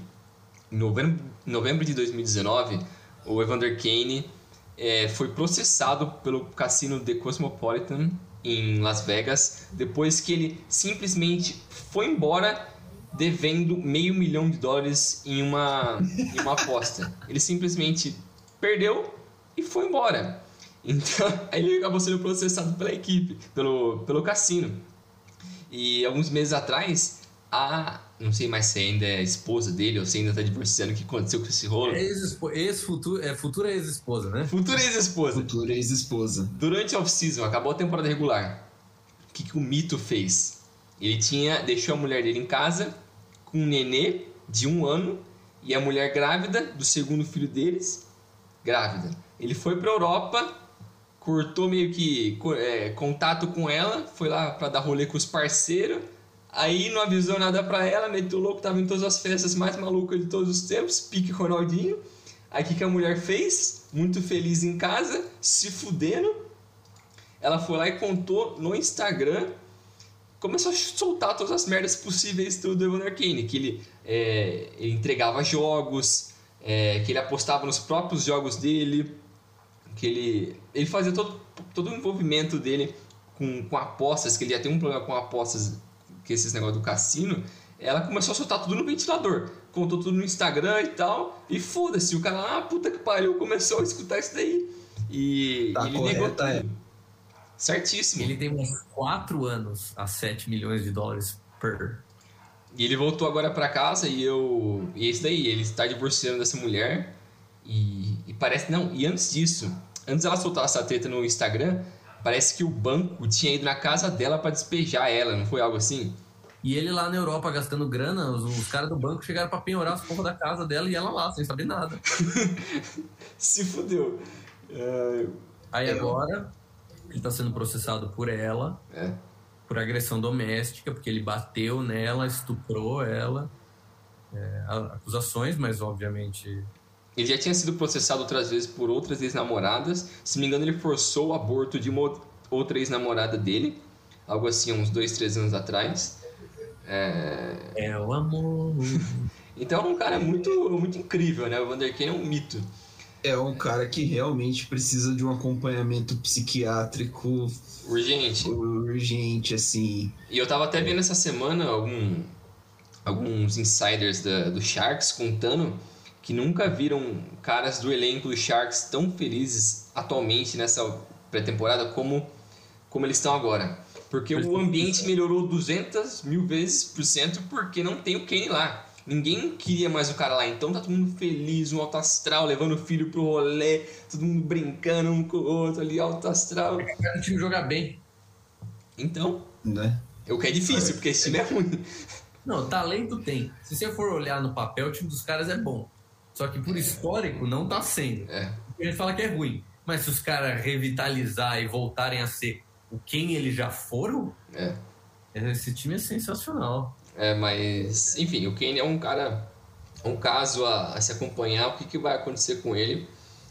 Em novembro, novembro de 2019, o Evander Kane é, foi processado pelo cassino The Cosmopolitan em Las Vegas depois que ele simplesmente foi embora devendo meio milhão de dólares em uma, em uma aposta. Ele simplesmente perdeu e foi embora. Então, aí ele acabou sendo processado pela equipe, pelo, pelo cassino. E alguns meses atrás, a. Não sei mais se ainda é esposa dele ou se ainda tá divorciando. O que aconteceu com esse rolo? Ex-futura ex futura ex-esposa, né? Futura ex-esposa. Futura ex-esposa. Durante a off-season, acabou a temporada regular. O que, que o Mito fez? Ele tinha deixou a mulher dele em casa com um nenê de um ano e a mulher grávida do segundo filho deles, grávida. Ele foi para Europa, cortou meio que é, contato com ela, foi lá para dar rolê com os parceiros Aí não avisou nada pra ela, meteu louco, tava em todas as festas mais malucas de todos os tempos, pique Ronaldinho. Aí o que, que a mulher fez? Muito feliz em casa, se fudendo. Ela foi lá e contou no Instagram, começou a soltar todas as merdas possíveis do Evander Kane, que ele, é, ele entregava jogos, é, que ele apostava nos próprios jogos dele, que ele, ele fazia todo, todo o envolvimento dele com, com apostas, que ele já tem um problema com apostas que esses negócios do cassino, ela começou a soltar tudo no ventilador. Contou tudo no Instagram e tal. E foda-se, o cara lá, ah, puta que pariu, começou a escutar isso daí. E tá ele correta, negou tudo. é. Certíssimo. Ele tem uns 4 anos a 7 milhões de dólares per. E ele voltou agora pra casa e eu. E é isso daí, ele está divorciando dessa mulher. E, e parece. Não, e antes disso, antes ela soltar essa treta no Instagram, Parece que o banco tinha ido na casa dela para despejar ela, não foi algo assim? E ele lá na Europa gastando grana, os, os caras do banco chegaram pra penhorar as porra da casa dela e ela lá, sem saber nada. Se fudeu. É... Aí agora, ele tá sendo processado por ela, É. por agressão doméstica, porque ele bateu nela, estuprou ela. É, acusações, mas obviamente. Ele já tinha sido processado outras vezes por outras ex-namoradas. Se me engano, ele forçou o aborto de uma outra ex-namorada dele. Algo assim, uns dois, três anos atrás. É... É o amor. Então é um cara muito, muito incrível, né? O Vander Kane é um mito. É um cara que realmente precisa de um acompanhamento psiquiátrico Urgente. urgente, assim. E eu tava até vendo essa semana algum, alguns insiders da, do Sharks contando que nunca viram caras do elenco do Sharks tão felizes atualmente nessa pré-temporada como, como eles estão agora. Porque o ambiente melhorou 200 mil vezes por cento porque não tem o Kane lá. Ninguém queria mais o cara lá, então tá todo mundo feliz, um alto astral, levando o filho pro rolê, todo mundo brincando um com o outro ali, alto astral. o time jogar bem. Então, Né? o que é difícil, porque esse time é ruim. Não, talento tem. Se você for olhar no papel, o time dos caras é bom. Só que por histórico não tá sendo. É. A gente fala que é ruim. Mas se os caras revitalizar e voltarem a ser o quem eles já foram, É. esse time é sensacional. É, mas, enfim, o Kane é um cara, um caso a, a se acompanhar, o que, que vai acontecer com ele.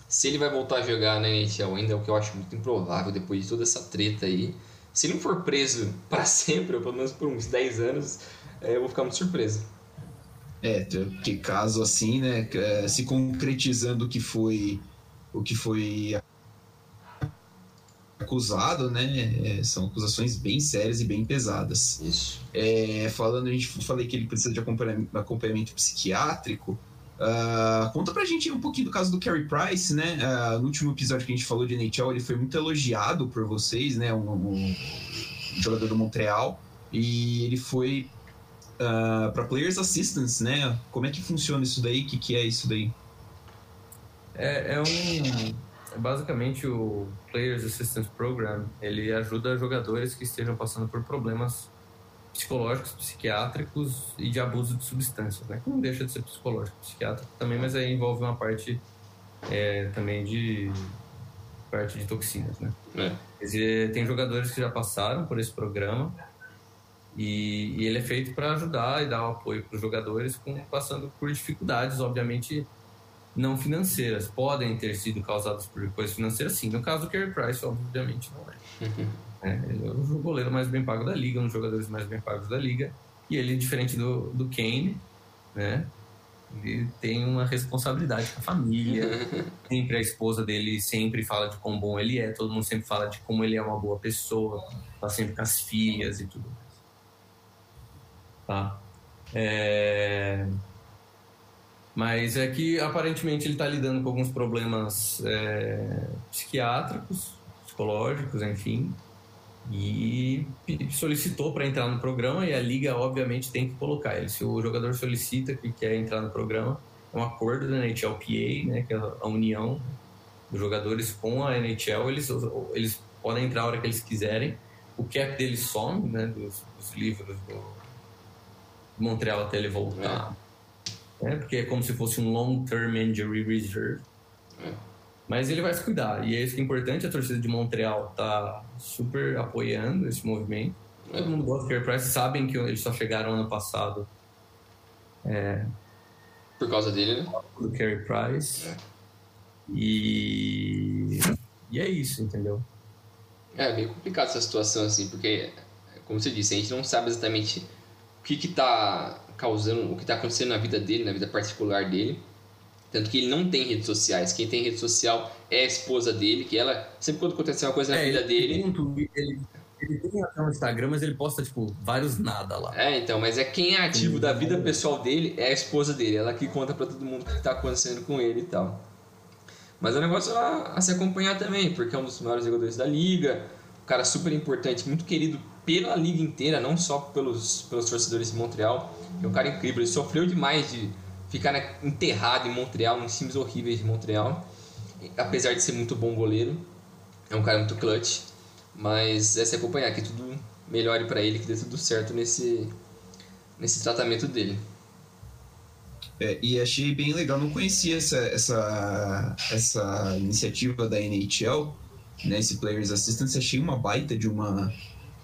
Se ele vai voltar a jogar na NHL ainda, é o que eu acho muito improvável depois de toda essa treta aí. Se ele não for preso para sempre, ou pelo menos por uns 10 anos, é, eu vou ficar muito surpreso. É, que caso assim, né? é, Se concretizando o que foi o que foi acusado, né? É, são acusações bem sérias e bem pesadas. Isso. É, falando, a gente falei que ele precisa de acompanhamento, acompanhamento psiquiátrico. Uh, conta pra gente um pouquinho do caso do Carey Price, né? Uh, no último episódio que a gente falou de NHL, ele foi muito elogiado por vocês, né? Um, um jogador do Montreal. E ele foi uh, para Players Assistance, né? Como é que funciona isso daí? O que, que é isso daí? É, é um. É basicamente o Players Assistance Program. Ele ajuda jogadores que estejam passando por problemas psicológicos, psiquiátricos e de abuso de substâncias, né? Que não deixa de ser psicológico, psiquiátrico também, mas aí envolve uma parte é, também de parte de toxinas, né? É. Tem jogadores que já passaram por esse programa e, e ele é feito para ajudar e dar um apoio para os jogadores com, passando por dificuldades, obviamente não financeiras. Podem ter sido causadas por coisas financeiras, sim. No caso do Carey Price, obviamente não é. Uhum. É, ele é o goleiro mais bem pago da liga, um dos jogadores mais bem pagos da liga. E ele, diferente do, do Kane, né? Ele tem uma responsabilidade com a família. sempre a esposa dele sempre fala de quão bom ele é. Todo mundo sempre fala de como ele é uma boa pessoa. Tá sempre com as filhas e tudo mais. Tá? É... Mas é que aparentemente ele está lidando com alguns problemas é, psiquiátricos, psicológicos, enfim e solicitou para entrar no programa e a liga obviamente tem que colocar ele. Se o jogador solicita que quer entrar no programa, é um acordo da NHLPA, né, que é a união dos jogadores com a NHL, eles, eles podem entrar a hora que eles quiserem. O cap deles some, né, dos, dos livros do Montreal até ele voltar. É. Né, porque é como se fosse um long-term injury reserve. É. Mas ele vai se cuidar. E é isso que é importante. A torcida de Montreal tá super apoiando esse movimento. Todo mundo gosta do Carey Price. Sabem que eles só chegaram ano passado. É, Por causa dele, né? Do Carey Price. É. E... E é isso, entendeu? É meio complicado essa situação, assim, porque, como você disse, a gente não sabe exatamente o que que tá causando, o que tá acontecendo na vida dele, na vida particular dele. Tanto que ele não tem redes sociais. Quem tem rede social é a esposa dele, que ela, sempre quando acontece uma coisa na é, vida ele dele. Tem ele, ele tem até um Instagram, mas ele posta, tipo, vários nada lá. É, então, mas é quem é ativo da vida pessoal dele é a esposa dele. Ela que conta pra todo mundo o que tá acontecendo com ele e tal. Mas é um negócio a, a se acompanhar também, porque é um dos maiores jogadores da liga, um cara super importante, muito querido pela liga inteira, não só pelos, pelos torcedores de Montreal. É um cara incrível, ele sofreu demais de ficar enterrado em Montreal, nos times horríveis de Montreal. Apesar de ser muito bom goleiro, é um cara muito clutch. Mas é se acompanhar que tudo melhore para ele, que dê tudo certo nesse, nesse tratamento dele. É, e achei bem legal, não conhecia essa, essa, essa iniciativa da NHL, né, esse Players Assistance, achei uma baita de uma,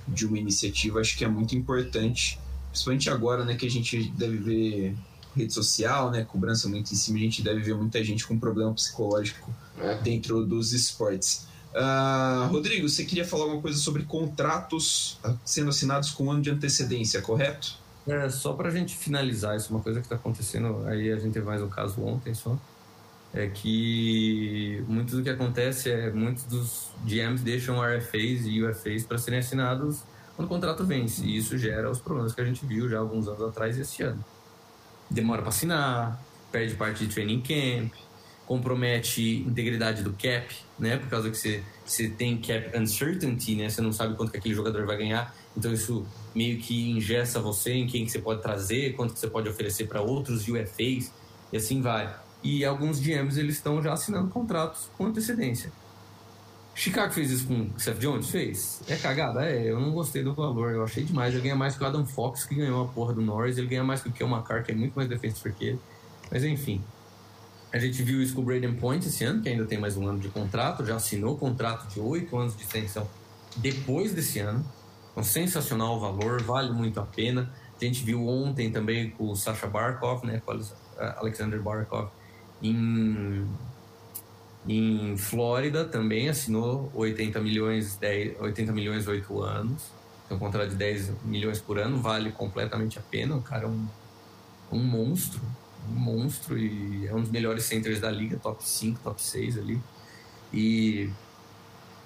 de uma iniciativa, acho que é muito importante, principalmente agora né, que a gente deve ver rede social, né, cobrança muito em cima, a gente deve ver muita gente com problema psicológico é. dentro dos esportes. Uh, Rodrigo, você queria falar alguma coisa sobre contratos sendo assinados com um ano de antecedência, correto? É, só para a gente finalizar, isso é uma coisa que está acontecendo, aí a gente teve mais um caso ontem só, é que muito do que acontece é muitos dos GMs deixam RFAs e UFAs para serem assinados quando o contrato vence, e isso gera os problemas que a gente viu já alguns anos atrás e esse ano demora para assinar, perde parte de training camp, compromete integridade do cap, né? Por causa que você, você tem cap uncertainty, né? Você não sabe quanto que aquele jogador vai ganhar. Então isso meio que ingessa você em quem que você pode trazer, quanto que você pode oferecer para outros UFAs e assim vai. E alguns GMs eles estão já assinando contratos com antecedência. Chicago fez isso com o Seth Jones? Fez. É cagada? É, eu não gostei do valor. Eu achei demais. Ele ganha mais que o Adam Fox, que ganhou a porra do Norris. Ele ganha mais que o Kel que é muito mais defensor que ele. Mas enfim. A gente viu isso com o Braden Point esse ano, que ainda tem mais um ano de contrato. Já assinou contrato de oito anos de extensão depois desse ano. Então, sensacional o valor, vale muito a pena. A gente viu ontem também com o Sasha Barkov, né? Com o Alexander Barkov em em Flórida também assinou 80 milhões, 10, 80 milhões 8 anos. Tem um contrato de 10 milhões por ano, vale completamente a pena. O cara é um, um monstro, um monstro e é um dos melhores centers da liga, top 5, top 6 ali. E,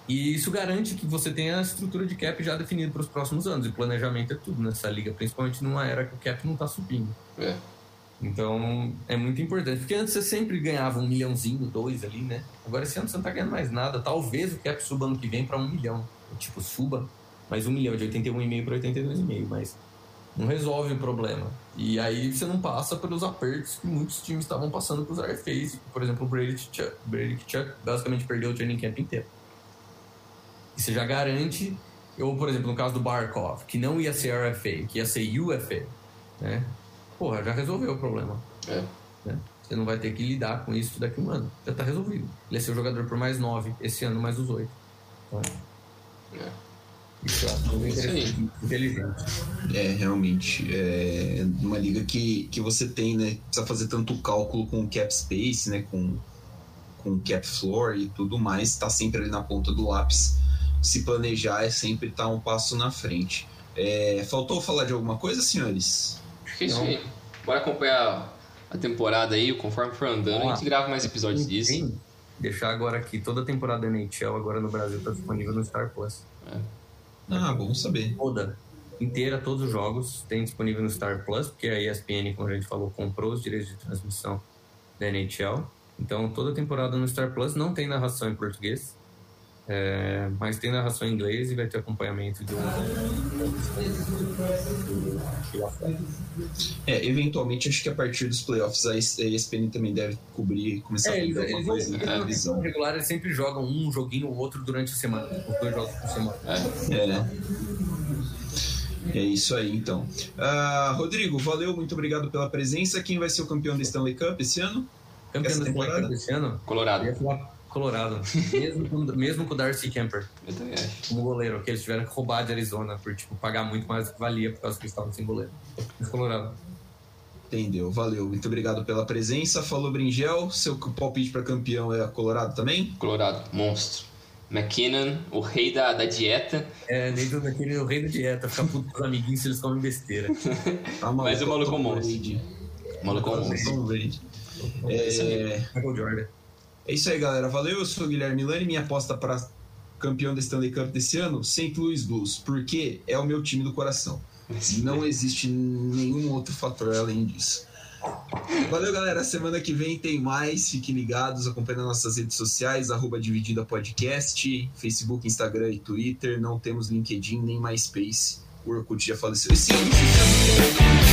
e isso garante que você tenha a estrutura de cap já definida para os próximos anos. E planejamento é tudo nessa liga, principalmente numa era que o cap não está subindo. É. Então é muito importante. Porque antes você sempre ganhava um milhãozinho, dois ali, né? Agora esse ano você não tá ganhando mais nada. Talvez o cap suba ano que vem para um milhão. Tipo, suba mais um milhão, de 81,5 para 82,5, mas não resolve o problema. E aí você não passa pelos apertos que muitos times estavam passando com os RFAs. Por exemplo, o Brady Chuck, Brady Chuck basicamente perdeu o training camp inteiro. E você já garante, ou por exemplo, no caso do Barkov, que não ia ser RFA, que ia ser UFA, né? Porra, já resolveu o problema. É. Né? Você não vai ter que lidar com isso daqui a um ano. Já tá resolvido. Ele ser o jogador por mais nove, esse ano mais os oito. Então, É. isso interessante, inteligente. É, realmente. É uma liga que, que você tem, né? Precisa fazer tanto cálculo com o cap space, né? Com, com o cap floor e tudo mais. Tá sempre ali na ponta do lápis. Se planejar é sempre estar um passo na frente. É, faltou falar de alguma coisa, senhores? Acho que é isso aí. Bora acompanhar a temporada aí, conforme for andando, Vamos a lá. gente grava mais episódios disso. Enfim, deixar agora aqui toda a temporada da NHL agora no Brasil está disponível no Star Plus. Ah, bom saber. Toda. Inteira, todos os jogos tem disponível no Star Plus, porque a ESPN, como a gente falou, comprou os direitos de transmissão da NHL. Então toda a temporada no Star Plus não tem narração em português. É, mas tem narração em inglês e vai ter acompanhamento do. É, eventualmente, acho que a partir dos playoffs a ESPN também deve cobrir, começar É, a eles, cobrir eles, alguma coisa na televisão. temporada regular eles sempre jogam um joguinho ou outro durante a semana. Os dois jogos por semana. É. É isso aí, então. Ah, Rodrigo, valeu, muito obrigado pela presença. Quem vai ser o campeão da Stanley Cup esse ano? Campeão Essa da Stanley? Cup esse ano? Eu Colorado. ia falar Colorado. mesmo, com, mesmo com o Darcy Kemper Eu também acho. como goleiro, que eles tiveram que roubar de Arizona por tipo, pagar muito mais do que valia por causa que eles estavam sem goleiro. Mas Colorado. Entendeu, valeu. Muito obrigado pela presença. Falou, Bringel. Seu palpite para campeão é Colorado também? Colorado, monstro. McKinnon, o rei da, da dieta. É, dentro daquele o rei da dieta, ficar puto com os amiguinhos se eles comem besteira. Tá Mas o maluco é monstro. Brady. O maluco é monstro. Tom Brady. É aí. É, Michael Jordan. É isso aí, galera. Valeu. Eu sou o Guilherme Milani. Minha aposta para campeão da Stanley Cup desse ano, St. Louis Blues, porque é o meu time do coração. Não existe nenhum outro fator além disso. Valeu, galera. Semana que vem tem mais. Fiquem ligados, acompanhando nossas redes sociais, arroba Dividida Podcast, Facebook, Instagram e Twitter. Não temos LinkedIn nem MySpace. O Orkut já faleceu. Esse ano, ano.